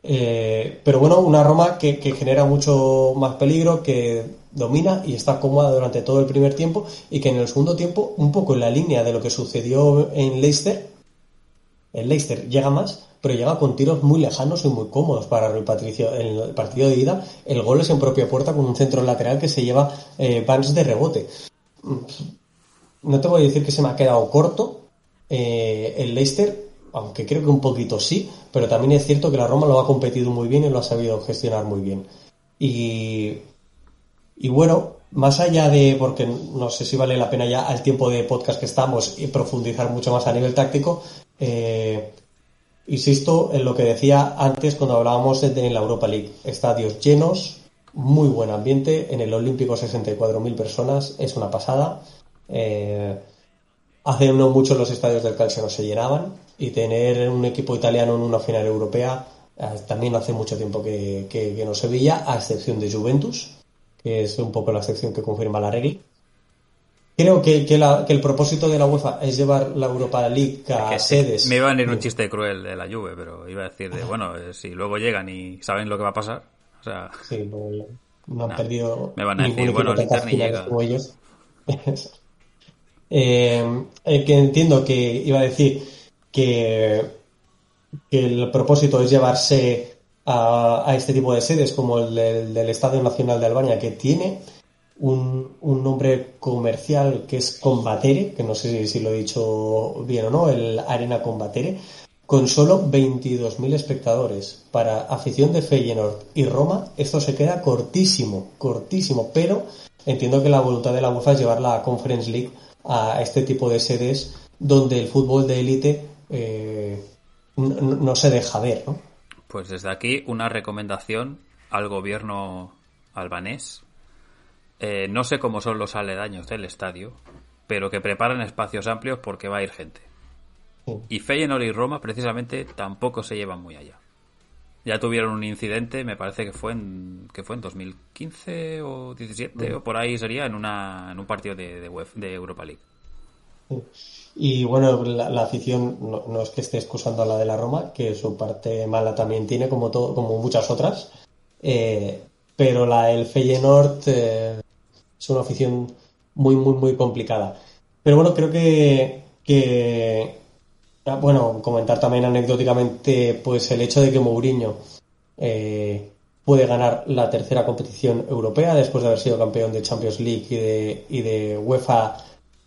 Eh, pero bueno, una Roma que, que, genera mucho más peligro, que domina y está cómoda durante todo el primer tiempo y que en el segundo tiempo, un poco en la línea de lo que sucedió en Leicester, el Leicester llega más, pero llega con tiros muy lejanos y muy cómodos para Rui Patricio. En el partido de ida, el gol es en propia puerta con un centro lateral que se lleva eh, de rebote. No te voy a decir que se me ha quedado corto eh, el Leicester, aunque creo que un poquito sí, pero también es cierto que la Roma lo ha competido muy bien y lo ha sabido gestionar muy bien. Y, y bueno, más allá de, porque no sé si vale la pena ya al tiempo de podcast que estamos y profundizar mucho más a nivel táctico, eh, insisto en lo que decía antes cuando hablábamos de la Europa League. Estadios llenos, muy buen ambiente. En el Olímpico 64.000 personas, es una pasada. Eh, hace no mucho los estadios del Calcio no se llenaban y tener un equipo italiano en una final europea eh, también hace mucho tiempo que, que no se veía, a excepción de Juventus, que es un poco la excepción que confirma la regla. Creo que, que, el propósito de la UEFA es llevar la Europa League a sedes. Me iba a venir un chiste cruel de la Juve, pero iba a decir de, bueno, eh, si luego llegan y saben lo que va a pasar, o sea... Sí, (laughs) no, han perdido... Me van a decir, bueno, el Inter ni llega. Ellos. (laughs) Eh, eh, que entiendo que iba a decir que, que el propósito es llevarse a, a, este tipo de sedes como el del, del Estadio Nacional de Albania que tiene un, un, nombre comercial que es Combatere, que no sé si lo he dicho bien o no, el Arena Combatere, con solo 22.000 espectadores. Para afición de Feyenoord y Roma, esto se queda cortísimo, cortísimo, pero entiendo que la voluntad de la UEFA es llevar la Conference League a este tipo de sedes donde el fútbol de élite eh, no, no se deja ver, ¿no? Pues desde aquí una recomendación al gobierno albanés eh, no sé cómo son los aledaños del estadio, pero que preparan espacios amplios porque va a ir gente. Y Feyenoord y Roma precisamente tampoco se llevan muy allá. Ya tuvieron un incidente, me parece que fue en que fue en 2015 o 17 o por ahí sería en una en un partido de, de, Europa League. Y bueno, la, afición no, es que esté excusando a la de la Roma, que su parte mala también tiene como todo, como muchas otras. Eh, pero la el Feyenoord eh, es una afición muy, muy, muy complicada. Pero bueno, creo que, que, Ah, bueno, comentar también anecdóticamente pues el hecho de que Mourinho eh, puede ganar la tercera competición europea después de haber sido campeón de Champions League y de, y de UEFA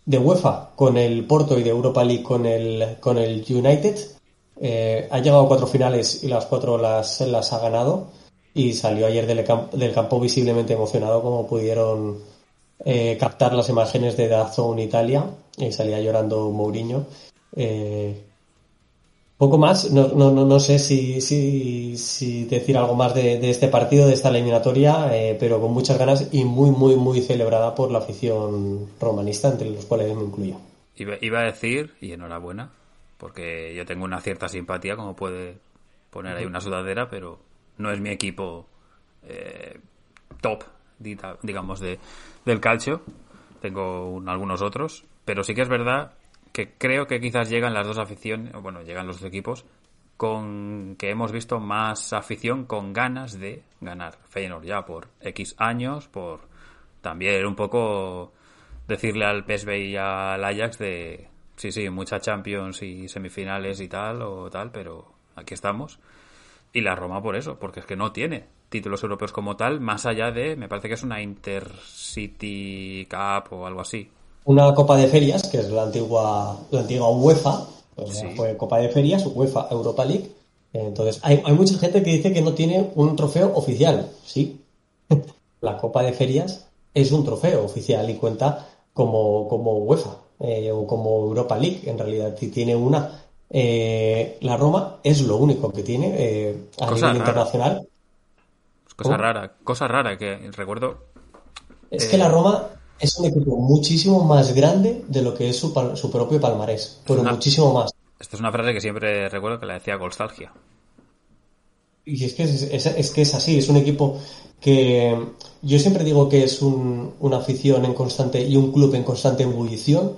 de UEFA con el Porto y de Europa League con el con el United. Eh, ha llegado a cuatro finales y las cuatro las, las ha ganado y salió ayer del, del campo visiblemente emocionado como pudieron eh, captar las imágenes de en Italia y salía llorando Mourinho. Eh, poco más, no, no, no sé si, si, decir algo más de, este partido, de esta eliminatoria, eh, pero con muchas ganas y muy, muy, muy celebrada por la afición romanista, entre los cuales me incluyo. Iba, a decir, y enhorabuena, porque yo tengo una cierta simpatía, como puede poner ahí una sudadera, pero no es mi equipo top, digamos, de, del calcio. Tengo algunos otros, pero sí que es verdad que creo que quizás llegan las dos aficiones, bueno, llegan los dos equipos con que hemos visto más afición con ganas de ganar. Feyenoord ya por X años, por también un poco decirle al PSV y al Ajax de sí, sí, mucha Champions y semifinales y tal o tal, pero aquí estamos. Y la Roma por eso, porque es que no tiene títulos europeos como tal, más allá de, me parece que es una Intercity Cup o algo así, una Copa de Ferias, que es la antigua, la antigua UEFA, pues fue Copa de Ferias, UEFA Europa League. Entonces, hay, mucha gente que dice que no tiene un trofeo oficial. Sí, (laughs) la Copa de Ferias es un trofeo oficial y cuenta como, como UEFA eh, o como Europa League. En realidad, si tiene una. Eh, la Roma es lo único que tiene eh, a nivel internacional. Cosa rara, cosa rara que recuerdo. Es que la Roma es un equipo muchísimo más grande de lo que es su, su propio palmarés, pero muchísimo más. Esta es una frase que siempre recuerdo que la decía Golstalgia. Y es que es, que es así, es un equipo que yo siempre digo que es una afición en constante y un club en constante ebullición,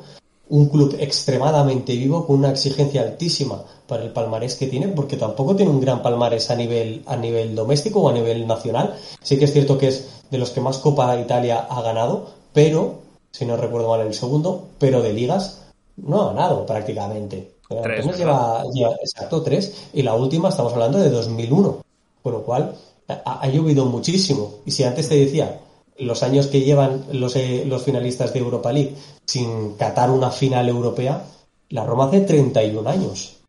un club extremadamente vivo con una exigencia altísima para el palmarés que tiene, porque tampoco tiene un gran palmarés a nivel, a nivel doméstico o a nivel nacional. Sí que es cierto que es de los que más Copa Italia ha ganado, pero, si no recuerdo mal el segundo, pero de ligas no ha ganado prácticamente. Tres, lleva, exacto, tres, y la última estamos hablando de 2001, con lo cual ha, llovido muchísimo. Y si antes te decía los años que llevan los, eh, los finalistas de Europa League sin catar una final europea, la Roma hace 31 años.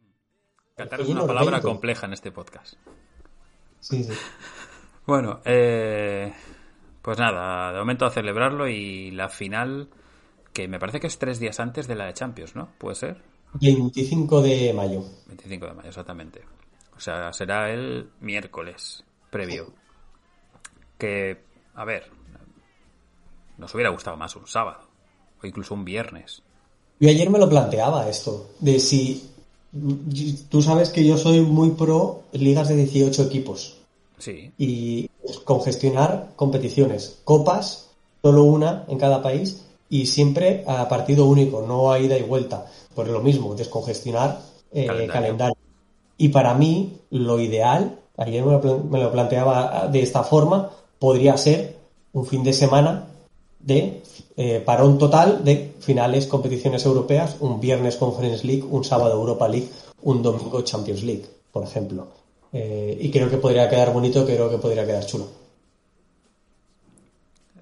Catar es una palabra compleja en este podcast. Sí, sí. (laughs) Bueno, eh, pues nada, de momento a celebrarlo y la final, que me parece que es tres días antes de la de Champions, ¿no? ¿Puede ser? 25 de mayo. 25 de mayo, exactamente. O sea, será el miércoles previo. Que, a ver, nos hubiera gustado más un sábado o incluso un viernes. Yo ayer me lo planteaba esto, de si tú sabes que yo soy muy pro ligas de 18 equipos. Sí. Y congestionar competiciones, copas, solo una en cada país y siempre a partido único, no a ida y vuelta. Por lo mismo, descongestionar eh, calendario. Y para mí, lo ideal, ayer me lo, planteaba de esta forma, podría ser un fin de semana de eh, parón total de finales, competiciones europeas, un viernes Conference League, un sábado Europa League, un domingo Champions League, por ejemplo. Eh, y creo que podría quedar bonito, creo que podría quedar chulo.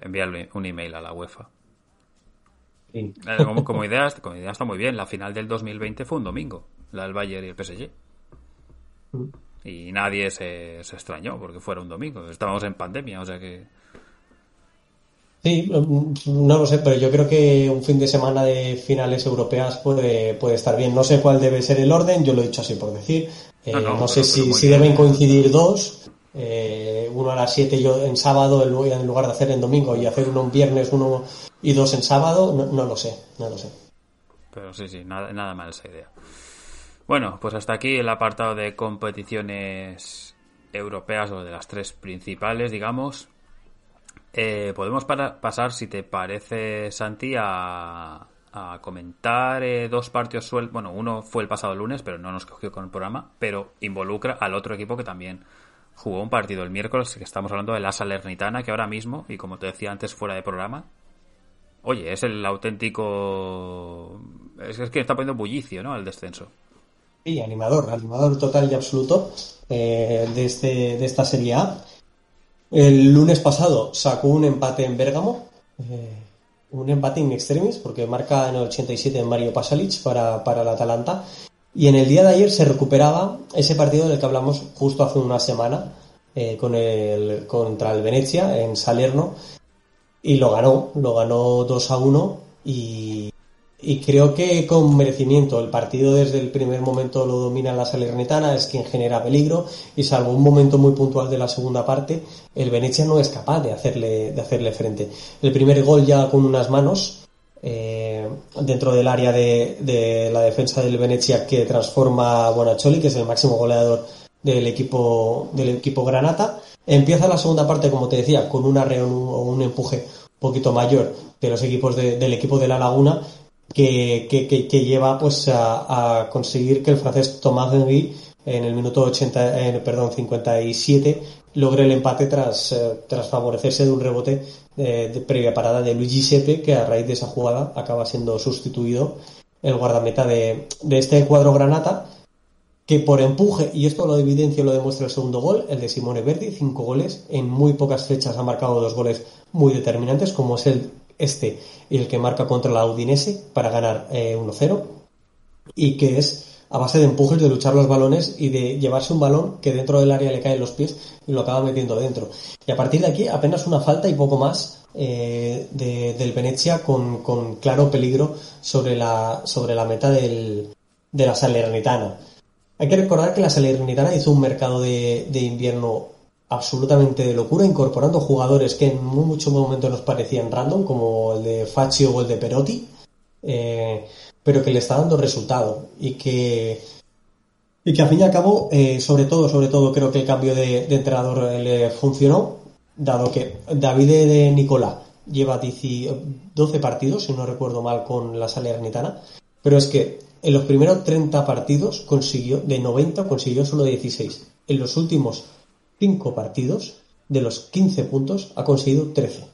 Enviarle un email a la UEFA. Eh, como, idea, como idea está muy bien. La final del 2020 fue un domingo, la del Bayern y el PSG. Mm. Y nadie se, se extrañó porque fuera un domingo. Estábamos en pandemia, o sea que Sí, no lo sé, pero yo creo que un fin de semana de finales europeas puede, puede estar bien. No sé cuál debe ser el orden, yo lo he dicho así por decir. Eh, no, sé si, si deben coincidir dos, eh, uno a las 7 yo en sábado en lugar de hacer en domingo y hacer uno en viernes, uno y dos en sábado, no, lo sé, no lo sé. Pero sí, sí, nada, nada mal esa idea. Bueno, pues hasta aquí el apartado de competiciones europeas o de las tres principales, digamos. Eh, podemos pasar, si te parece, Santi, a, comentar eh, dos partidos sueltos. Bueno, uno fue el pasado lunes, pero no nos cogió con el programa, pero involucra al otro equipo que también jugó un partido el miércoles, que estamos hablando de la Salernitana, que ahora mismo, y como te decía antes fuera de programa, oye, es el auténtico... Es, que está poniendo bullicio, ¿no? El descenso. Sí, animador, animador total y absoluto eh, de, este, de esta Serie A. El lunes pasado sacó un empate en Bérgamo, eh, un empate in extremis, porque marca en el 87 en Mario Pasalic para, para el Atalanta. Y en el día de ayer se recuperaba ese partido del que hablamos justo hace una semana eh, con el, contra el Venecia en Salerno y lo ganó, lo ganó 2 a 1 y, y creo que con merecimiento. El partido desde el primer momento lo domina la Salernitana, es quien genera peligro y salvo un momento muy puntual de la segunda parte, el Venecia no es capaz de hacerle, de hacerle frente. El primer gol ya con unas manos eh, dentro del área de, de, la defensa del Venecia que transforma a Bonacholi, que es el máximo goleador del equipo, del equipo Granata. Empieza la segunda parte, como te decía, con un arreo o un empuje un poquito mayor de los equipos de, del equipo de La Laguna que, lleva pues a, conseguir que el francés Thomas Henry en el minuto 80, eh, perdón, 57 logre el empate tras, eh, tras favorecerse de un rebote eh, de previa parada de Luigi Sepe que a raíz de esa jugada acaba siendo sustituido el guardameta de, de este cuadro Granata que por empuje, y esto lo evidencia y lo demuestra el segundo gol, el de Simone Verdi, cinco goles, en muy pocas fechas ha marcado dos goles muy determinantes, como es el este el que marca contra la Udinese para ganar eh, 1-0 y que es a base de empujes, de luchar los balones y de llevarse un balón que dentro del área le cae en los pies y lo acaba metiendo dentro. Y a partir de aquí apenas una falta y poco más eh, de, del Venecia con, con, claro peligro sobre la, sobre la meta del, de la Salernitana. Hay que recordar que la Salernitana hizo un mercado de, de invierno absolutamente de locura, incorporando jugadores que en muchos momentos nos parecían random, como el de Faccio o el de Perotti, eh, pero que le está dando resultado y que y que al fin y al cabo, eh, sobre todo, sobre todo creo que el cambio de, entrenador eh, le funcionó, dado que David de Nicolá lleva 12 partidos, si no recuerdo mal, con la Salernitana, pero es que en los primeros 30 partidos consiguió, de 90 consiguió solo 16. En los últimos cinco partidos, de los 15 puntos, ha conseguido 13.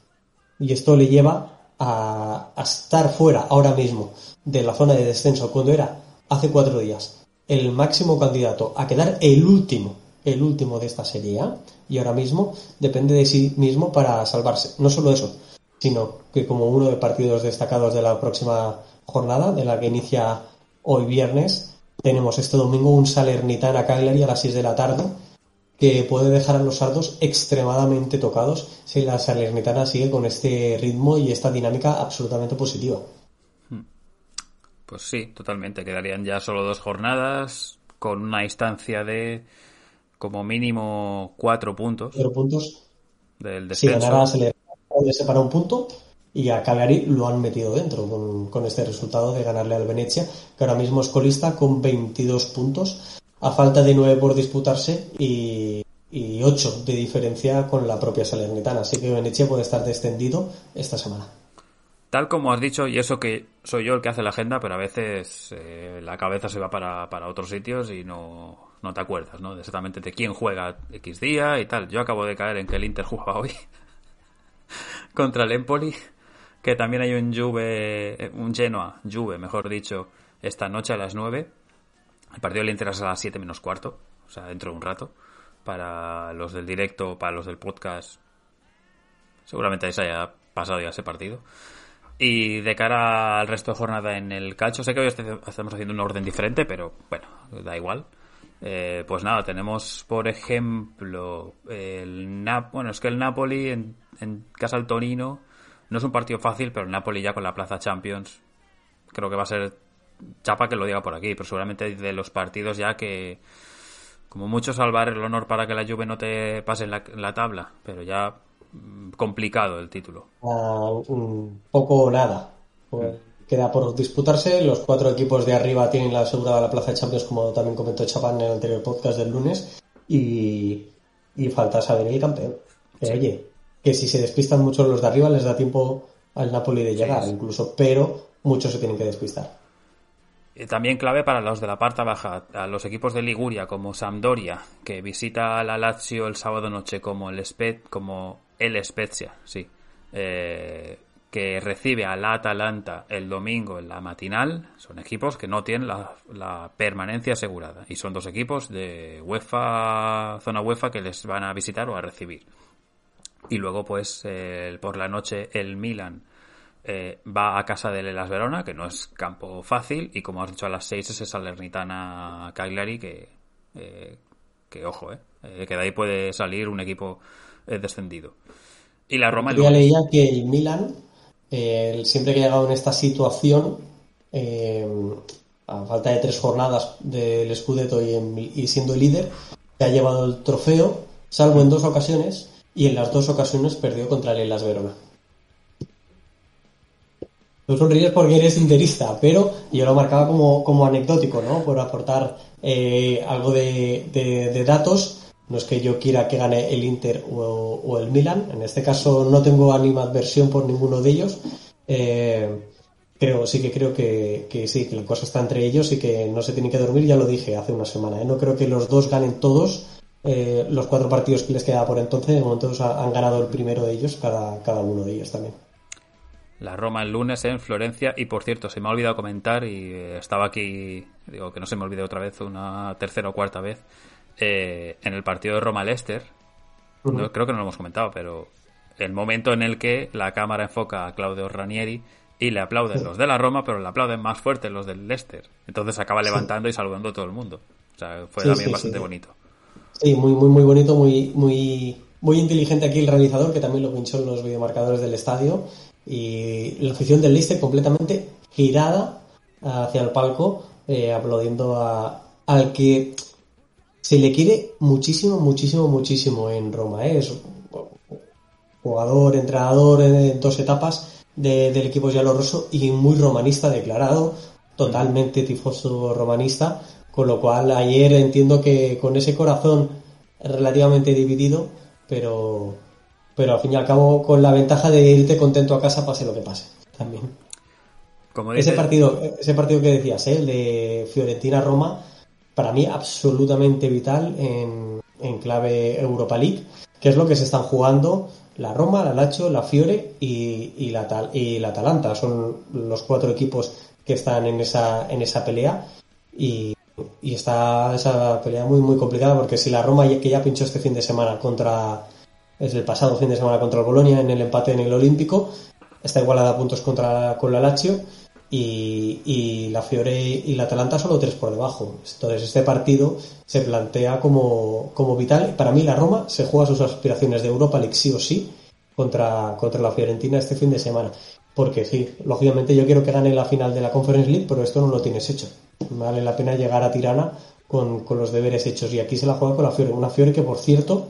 Y esto le lleva a, estar fuera ahora mismo de la zona de descenso cuando era hace cuatro días el máximo candidato a quedar el último, el último de esta serie A, y ahora mismo depende de sí mismo para salvarse. No solo eso, sino que como uno de partidos destacados de la próxima jornada, de la que inicia hoy viernes, tenemos este domingo un Salernitana Cagliari a las 6 de la tarde, que puede dejar a los sardos extremadamente tocados si la Salernitana sigue con este ritmo y esta dinámica absolutamente positiva. Pues sí, totalmente. Quedarían ya solo dos jornadas con una distancia de como mínimo cuatro puntos. Cuatro puntos. Del descenso. Si ganara Salernitana le separa un punto y a Cagliari lo han metido dentro con, con, este resultado de ganarle al Venecia, que ahora mismo es colista con 22 puntos a falta de nueve por disputarse y, y ocho de diferencia con la propia Salernitana. Así que Venecia puede estar descendido esta semana. Tal como has dicho, y eso que soy yo el que hace la agenda, pero a veces eh, la cabeza se va para, para otros sitios y no, no te acuerdas, ¿no? Exactamente de quién juega X día y tal. Yo acabo de caer en que el Inter juega hoy (laughs) contra el Empoli, que también hay un Juve, un Genoa, Juve, mejor dicho, esta noche a las 9 el partido del Inter es a las 7 menos cuarto, o sea, dentro de un rato. Para los del directo, para los del podcast, seguramente se haya pasado ya ese partido. Y de cara al resto de jornada en el calcio, sé que hoy estamos haciendo un orden diferente, pero bueno, da igual. Eh, pues nada, tenemos por ejemplo el Nap bueno, es que el Napoli en, en casa del Torino no es un partido fácil, pero el Napoli ya con la plaza Champions creo que va a ser chapa que lo diga por aquí, pero seguramente de los partidos ya que como mucho salvar el honor para que la Juve no te pase en la, en la tabla, pero ya mm, complicado el título. Uh, un poco o nada. Pues mm. Queda por disputarse. Los cuatro equipos de arriba tienen la asegurada la plaza de Champions, como también comentó Chapán en el anterior podcast del lunes. Y, y falta saber el campeón. Sí. oye, que si se despistan mucho los de arriba les da tiempo al Napoli de llegar, sí. incluso, pero muchos se tienen que despistar. Eh, también clave para los de la parte baja, a los equipos de Liguria como Sampdoria, que visita a la Lazio el sábado noche como el Spet, como el Spezia, sí. Eh, que recibe a la Atalanta el domingo en la matinal. Son equipos que no tienen la, permanencia asegurada. Y son dos equipos de UEFA, zona UEFA, que les van a visitar o a recibir. Y luego, pues, por la noche, el Milan eh, va a casa del Elas Verona, que no es campo fácil. Y como has dicho, a las 6 es esa Salernitana Cagliari, que, eh, que ojo, eh, que de ahí puede salir un equipo descendido. Y la Roma. Ya leía que el Milan siempre que ha llegado en esta situación, eh, a falta de tres jornadas del Scudetto y, siendo líder, se ha llevado el trofeo, salvo en dos ocasiones, y en las dos ocasiones perdió contra el Elas Verona. Tú sonríes porque eres interista, pero yo lo marcaba como, anecdótico, ¿no? Por aportar eh, algo de datos no es que yo quiera que gane el Inter o, el Milan. En este caso no tengo animadversión por ninguno de ellos. Eh, creo, sí que creo que, sí, que la cosa está entre ellos y que no se tienen que dormir. Ya lo dije hace una semana. ¿eh? No creo que los dos ganen todos eh, los cuatro partidos que les queda por entonces. De momento han ganado el primero de ellos, cada, cada uno de ellos también. La Roma el lunes en Florencia y por cierto se me ha olvidado comentar y estaba aquí, digo que no se me olvide otra vez, una tercera o cuarta vez eh, en el partido de Roma-Lester, no, creo que no lo hemos comentado, pero el momento en el que la cámara enfoca a Claudio Ranieri y le aplauden los de la Roma, pero le aplauden más fuerte los del Leicester. Entonces acaba levantando y saludando a todo el mundo. O sea, fue también bastante bonito. Sí, muy, muy, muy bonito, muy, muy, muy inteligente aquí el realizador, que también lo pinchó en los videomarcadores del estadio. Y la afición del Leicester completamente girada hacia el palco, eh, aplaudiendo a, al que se le quiere muchísimo, muchísimo, muchísimo en Roma. ¿eh? Es jugador, entrenador en dos etapas del equipo Rosso y muy romanista declarado, totalmente tifoso romanista, con lo cual ayer entiendo que con ese corazón relativamente dividido, pero, pero al fin y al cabo con la ventaja de irte contento a casa pase lo que pase también. ese partido, ese partido que decías, ¿eh? el de Fiorentina-Roma, para mí absolutamente vital en, clave Europa League, que es lo que se están jugando la Roma, la Lazio, la Fiore y, la, y la Atalanta. Son los cuatro equipos que están en esa, en esa pelea y, está esa pelea muy muy complicada porque si la Roma que ya pinchó este fin de semana contra es el pasado fin de semana contra el Bolonia en el empate en el Olímpico está igualada a puntos contra con la Lazio y, la Fiore y la Atalanta solo tres por debajo. Entonces este partido se plantea como, como vital. Para mí la Roma se juega sus aspiraciones de Europa League sí o sí contra, contra la Fiorentina este fin de semana. Porque sí, lógicamente yo quiero que gane la final de la Conference League, pero esto no lo tienes hecho. Vale la pena llegar a Tirana con, con los deberes hechos. Y aquí se la juega con la Fiore. Una Fiore que, por cierto,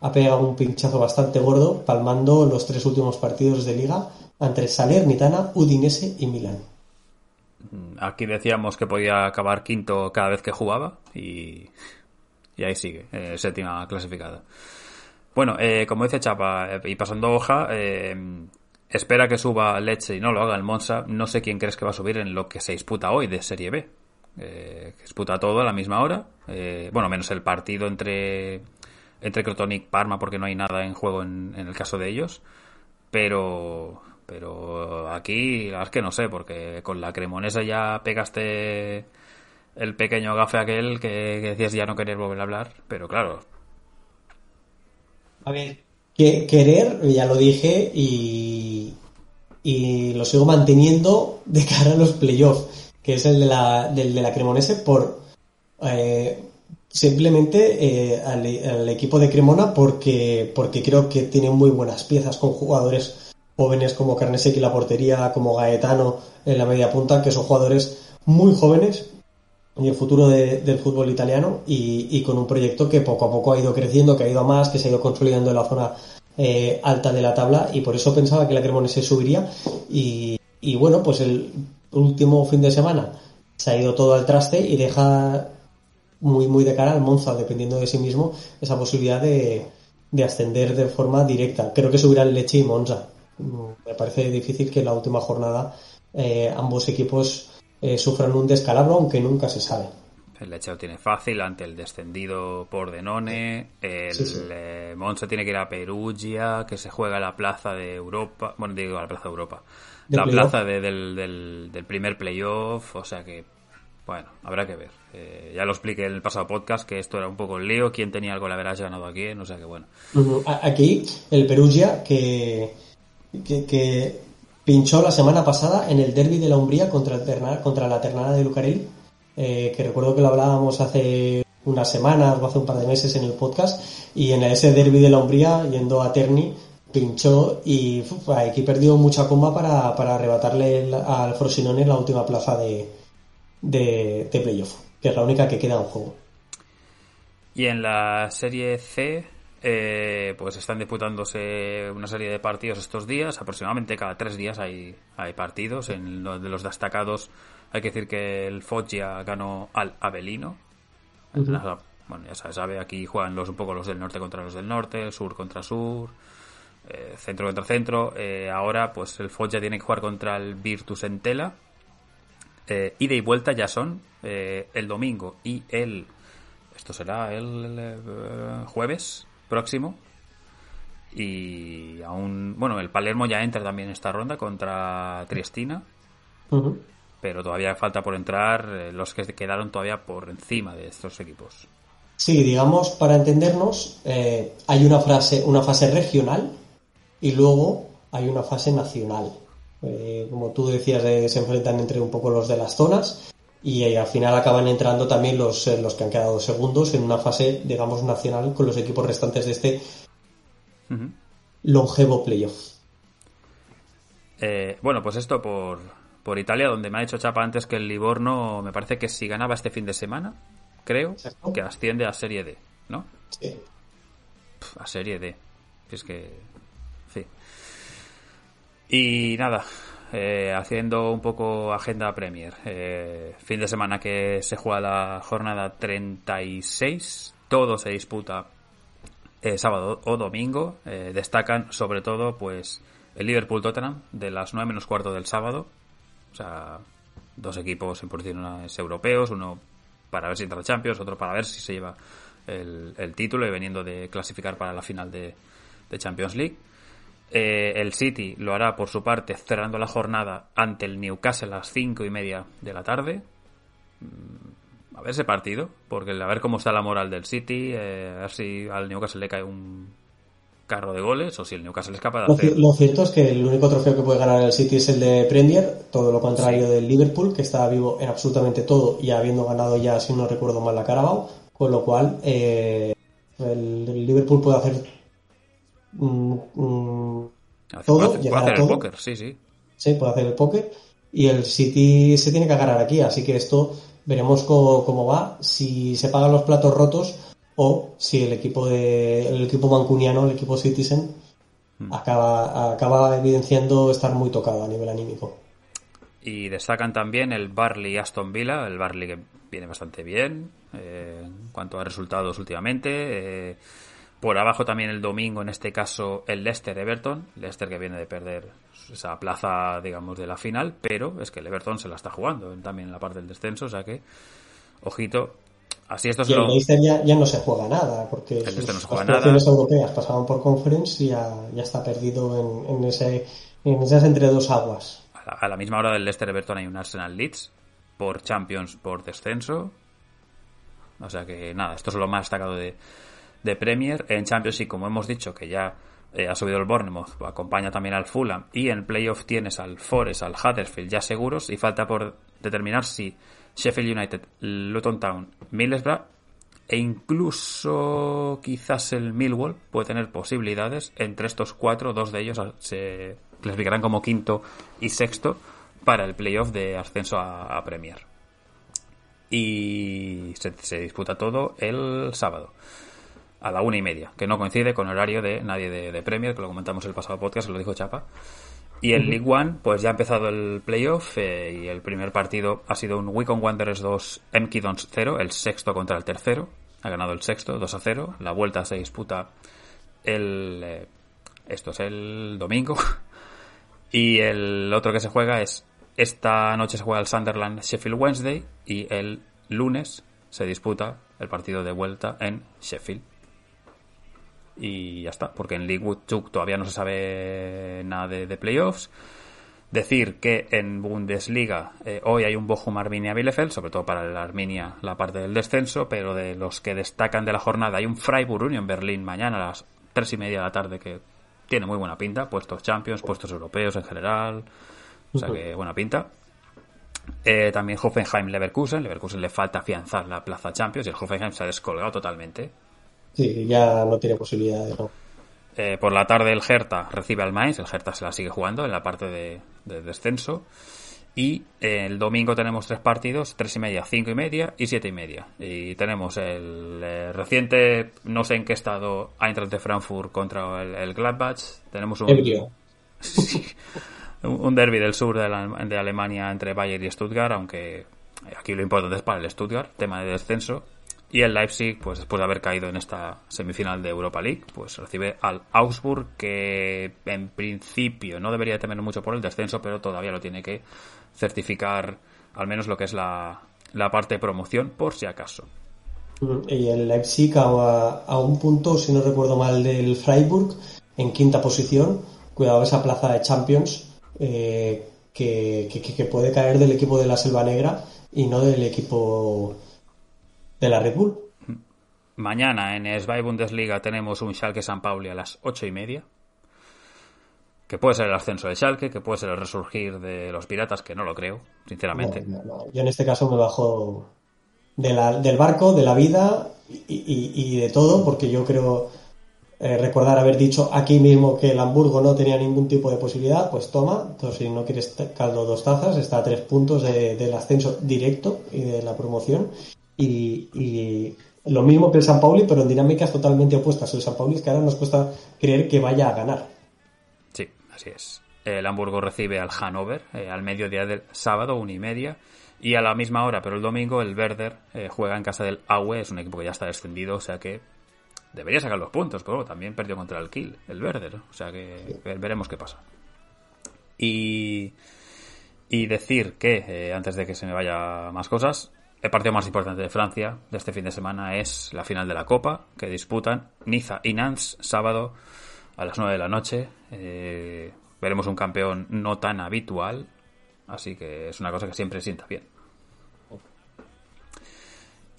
ha pegado un pinchazo bastante gordo, palmando los tres últimos partidos de liga entre Salernitana, Udinese y Milán. Aquí decíamos que podía acabar quinto cada vez que jugaba y, y ahí sigue, eh, séptima clasificada. Bueno, eh, como dice Chapa, eh, y pasando hoja, espera que suba Leche y no lo haga el Monza. No sé quién crees que va a subir en lo que se disputa hoy de Serie B. disputa todo a la misma hora. bueno, menos el partido entre, entre Crotonic Parma porque no hay nada en juego en, el caso de ellos. Pero pero aquí, la es que no sé, porque con la cremonesa ya pegaste el pequeño gafe aquel que, decías ya no querer volver a hablar, pero claro. A ver, que, querer, ya lo dije y, y lo sigo manteniendo de cara a los playoffs, que es el de la, del de la cremonese por eh, simplemente eh, al, equipo de Cremona porque, porque creo que tiene muy buenas piezas con jugadores jóvenes como Carnesec y la portería, como Gaetano en la media punta, que son jugadores muy jóvenes y el futuro del fútbol italiano y, con un proyecto que poco a poco ha ido creciendo, que ha ido a más, que se ha ido consolidando en la zona eh, alta de la tabla y por eso pensaba que la Cremonese subiría y bueno, pues el último fin de semana se ha ido todo al traste y deja muy muy de cara al Monza, dependiendo de sí mismo, esa posibilidad de, de ascender de forma directa. Creo que subirá el Leche y Monza me parece difícil que en la última jornada eh, ambos equipos eh, sufran un descalabro, aunque nunca se sabe. El Lecce lo tiene fácil ante el descendido por Denone. El eh, Monza tiene que ir a Perugia, que se juega la plaza de Europa. Bueno, digo la plaza de Europa. la plaza del, del, primer playoff. O sea que, bueno, habrá que ver. Eh, ya lo expliqué en el pasado podcast que esto era un poco el lío. ¿Quién tenía algo la verás ganado aquí? O sea que, bueno. Aquí, el Perugia que, que, pinchó la semana pasada en el derby de la Umbría contra, contra la Ternana de Lucarelli eh, que recuerdo que lo hablábamos hace unas semanas o hace un par de meses en el podcast, y en ese derby de la Umbría, yendo a Terni, pinchó y aquí perdió mucha comba para, para arrebatarle al Frosinone la última plaza de, de, playoff, que es la única que queda en juego. Y en la serie C, eh, pues están disputándose una serie de partidos estos días. Aproximadamente cada tres días hay, hay partidos. En de los destacados hay que decir que el Foggia ganó al Avelino. Bueno, ya se sabe, aquí juegan los, un poco los del norte contra los del norte, sur contra sur, eh, centro contra centro. Eh, ahora, pues el Foggia tiene que jugar contra el Virtus Entela. Eh, ida y vuelta ya son el domingo y el. Esto será el, jueves próximo. Y aún. Bueno, el Palermo ya entra también en esta ronda contra Triestina pero todavía falta por entrar eh, los que quedaron todavía por encima de estos equipos. Sí, digamos, para entendernos, eh, hay una, frase, una fase regional y luego hay una fase nacional. Eh, como tú decías, se enfrentan entre un poco los de las zonas y al final acaban entrando también los, los que han quedado segundos en una fase, digamos, nacional con los equipos restantes de este longevo playoff. bueno, pues esto por, por Italia, donde me ha dicho Chapa antes que el Livorno, me parece que si ganaba este fin de semana, creo, que asciende a Serie D, ¿no? Sí. a Serie D. Es que. Y nada, eh, haciendo un poco agenda Premier. Eh, fin de semana que se juega la jornada 36. Todo se disputa eh, sábado o domingo. destacan sobre todo pues el Liverpool Tottenham de las 9 menos cuarto del sábado. O sea, dos equipos en posiciones europeos, uno para ver si entra a Champions, otro para ver si se lleva el, título y veniendo de clasificar para la final de, Champions League. Eh, el City lo hará por su parte cerrando la jornada ante el Newcastle a las cinco y media de la tarde. Mm, a ver ese partido, porque a ver cómo está la moral del City, eh, a ver si al Newcastle le cae un carro de goles o si el Newcastle es capaz de hacer. Lo cierto es que el único trofeo que puede ganar el City es el de Premier, todo lo contrario del Liverpool, que está vivo en absolutamente todo y habiendo ganado ya, si no recuerdo mal, la Carabao, con lo cual eh, el, Liverpool puede hacer todo, puede hacer, el póker, sí, sí. Sí, puede hacer el póker y el City se tiene que agarrar aquí, así que esto veremos cómo va. Si se pagan los platos rotos, o si el equipo de el equipo mancuniano, el equipo Citizen, hmm. acaba, acaba evidenciando estar muy tocado a nivel anímico. Y destacan también el Barley Aston Villa, el Barley que viene bastante bien eh, en cuanto a resultados últimamente. Eh, por abajo también el domingo, en este caso, el Leicester Everton. Leicester que viene de perder esa plaza, digamos, de la final, pero es que el Everton se la está jugando también en la parte del descenso, o sea que, ojito, Así esto y el Leicester ya, no se juega nada, porque sus, las europeas pasaban por conference y ya, está perdido en, ese, en esas entre dos aguas. A la, misma hora del Leicester Everton hay un Arsenal Leeds por Champions por descenso. O sea que nada, esto es lo más destacado de, de Premier. En Champions y como hemos dicho que ya eh, ha subido el Bournemouth, acompaña también al Fulham y en playoff tienes al Forest, al Huddersfield ya seguros y falta por determinar si Sheffield United, Luton Town, Middlesbrough e incluso quizás el Millwall puede tener posibilidades. Entre estos cuatro, dos de ellos se clasificarán como quinto y sexto para el playoff de ascenso a, Premier. Y se, disputa todo el sábado a la una y media, que no coincide con el horario de nadie de, de Premier, que lo comentamos el pasado podcast, lo dijo Chapa. Y el League One, pues ya ha empezado el playoff eh, y el primer partido ha sido un Wicom Wanderers 2, Emkidons 0, el sexto contra el tercero. Ha ganado el sexto, 2 a 0. La vuelta se disputa el. Eh, esto es el domingo. (laughs) y el otro que se juega es. Esta noche se juega el Sunderland Sheffield Wednesday y el lunes se disputa el partido de vuelta en Sheffield. Y ya está, porque en League Two todavía no se sabe nada de, playoffs. Decir que en Bundesliga eh, hoy hay un Bochum Arminia Bielefeld, sobre todo para el Arminia la parte del descenso, pero de los que destacan de la jornada hay un Freiburg Union Berlín mañana a las tres y media de la tarde que tiene muy buena pinta, puestos Champions, puestos europeos en general, o sea que buena pinta. Eh, también Hoffenheim-Leverkusen. Leverkusen le falta afianzar la plaza Champions y el Hoffenheim se ha descolgado totalmente. Sí, ya no tiene posibilidad de eh, por la tarde el Hertha recibe al Mainz. El Hertha se la sigue jugando en la parte de, descenso. Y eh, el domingo tenemos tres partidos, tres y media, cinco y media y siete y media. Y tenemos el reciente, no sé en qué estado, Eintracht de Frankfurt contra el, el Gladbach. Tenemos un... (laughs) un derby del sur de, Alemania entre Bayern y Stuttgart, aunque aquí lo importante es para el Stuttgart, tema de descenso. Y el Leipzig, pues después de haber caído en esta semifinal de Europa League, pues recibe al Augsburg, que en principio no debería temer mucho por el descenso, pero todavía lo tiene que certificar al menos lo que es la, la parte de promoción, por si acaso. Y el Leipzig a, a, un punto, si no recuerdo mal, del Freiburg, en quinta posición. Cuidado esa plaza de Champions, eh, que, puede caer del equipo de la Selva Negra y no del equipo de la Red Bull. Mañana en SBY Bundesliga tenemos un Schalke San Pauli a las ocho y media. Que puede ser el ascenso de Schalke, que puede ser el resurgir de los piratas, que no lo creo, sinceramente. Yo en este caso me bajo del barco, de la vida y de todo, porque yo creo eh, recordar haber dicho aquí mismo que el Hamburgo no tenía ningún tipo de posibilidad, pues toma, entonces si no quieres caldo dos tazas, está a tres puntos del ascenso directo y de la promoción. Y, lo mismo que el San Pauli, pero en dinámicas totalmente opuestas. El San Pauli es que ahora nos cuesta creer que vaya a ganar. Sí, así es. El Hamburgo recibe al Hannover eh, al mediodía del sábado, una y media. Y a la misma hora, pero el domingo, el Werder eh, juega en casa del Aue, es un equipo que ya está descendido, o sea que debería sacar los puntos, pero también perdió contra el Kiel, el verde, o sea que veremos qué pasa. Y, y decir que, eh, antes de que se me vaya más cosas, el partido más importante de Francia de este fin de semana es la final de la Copa, que disputan Niza y Nantes sábado a las 9 de la noche. Eh, veremos un campeón no tan habitual, así que es una cosa que siempre sienta bien.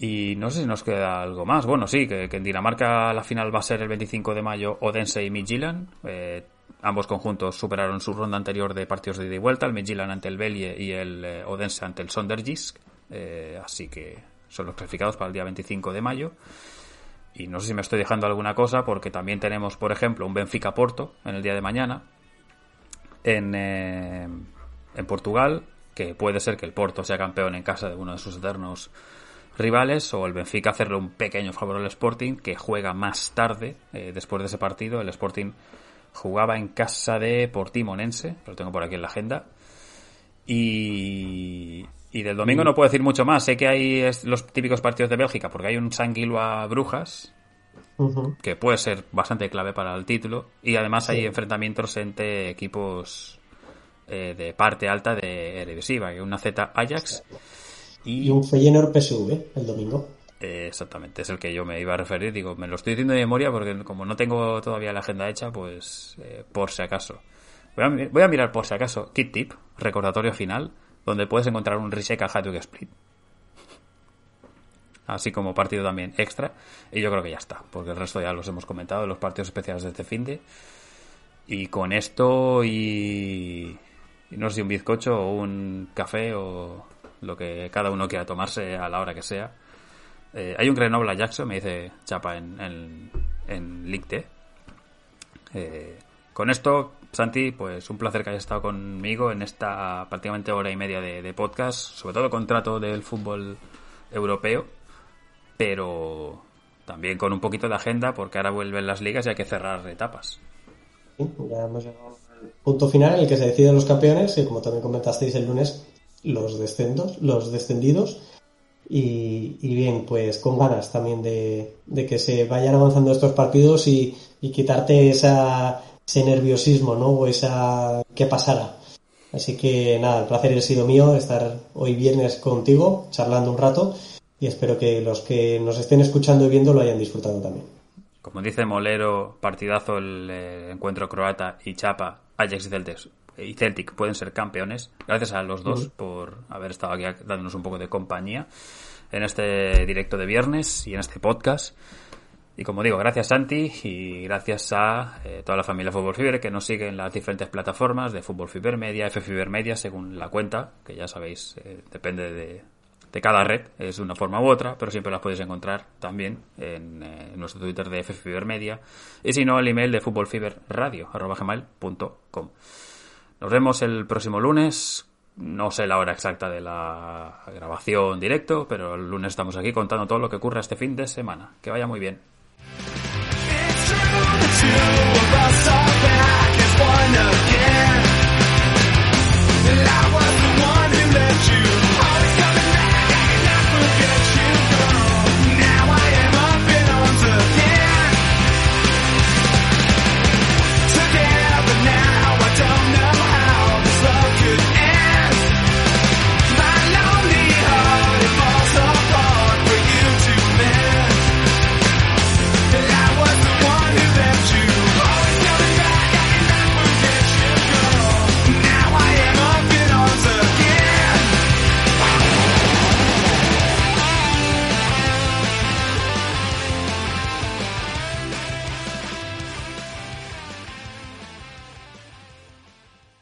Y no sé si nos queda algo más. Bueno, sí, que, en Dinamarca la final va a ser el 25 de mayo Odense y Midtjylland. Eh, ambos conjuntos superaron su ronda anterior de partidos de ida y vuelta, el Midtjylland ante el Belje y el eh, Odense ante el Sondergisk. Eh, así que son los clasificados para el día 25 de mayo. Y no sé si me estoy dejando alguna cosa, porque también tenemos, por ejemplo, un Benfica Porto en el día de mañana en, en Portugal, que puede ser que el Porto sea campeón en casa de uno de sus eternos rivales o el Benfica hacerle un pequeño favor al Sporting que juega más tarde eh, después de ese partido el Sporting jugaba en casa de Portimonense lo tengo por aquí en la agenda y, y del domingo no puedo decir mucho más. Sé que hay los típicos partidos de Bélgica porque hay un Sanguilua Brujas que puede ser bastante clave para el título. Y además hay enfrentamientos entre equipos eh, de parte alta de Eredivisie, una Z Ajax y, un Feyenoord PSV el domingo. Eh, exactamente, es el que yo me iba a referir. Digo, me lo estoy diciendo de memoria porque como no tengo todavía la agenda hecha, pues eh, por si acaso. Voy a, mirar por si acaso Kit Tip, recordatorio final, donde puedes encontrar un Riseka Hatwick Split. Así como partido también extra. Y yo creo que ya está, porque el resto ya los hemos comentado, los partidos especiales de este fin de. Y con esto y, y no sé si un bizcocho o un café o lo que cada uno quiera tomarse a la hora que sea. Eh, hay un Grenoble Jackson, me dice Chapa en, en, en eh, con esto, Santi, pues un placer que hayas estado conmigo en esta prácticamente hora y media de, podcast, sobre todo contrato del fútbol europeo, pero también con un poquito de agenda porque ahora vuelven las ligas y hay que cerrar etapas. ya hemos llegado al punto final en el que se deciden los campeones y como también comentasteis el lunes, los descendos, los descendidos. Y, bien, pues con ganas también de, que se vayan avanzando estos partidos y, quitarte esa, ese nerviosismo, ¿no? O esa que pasara. Así que nada, el placer ha sido mío estar hoy viernes contigo, charlando un rato. y espero que los que nos estén escuchando y viendo lo hayan disfrutado también. Como dice Molero, partidazo el eh, encuentro croata y Chapa, Ajax y Celtic, y Celtic pueden ser campeones. Gracias a los dos por haber estado aquí dándonos un poco de compañía en este directo de viernes y en este podcast. Y como digo, gracias Santi y gracias a eh, toda la familia Fútbol Fiber que nos sigue en las diferentes plataformas de Fútbol Fiber Media, F Fiber Media, según la cuenta, que ya sabéis, eh, depende de, de, cada red, es una forma u otra, pero siempre las podéis encontrar también en, eh, nuestro Twitter de F Fiber Media y si no, el email de fútbolfiberradio.com. Nos vemos el próximo lunes no sé la hora exacta de la grabación directo, pero el lunes estamos aquí contando todo lo que ocurre este fin de semana. Que vaya muy bien. I was the one who let you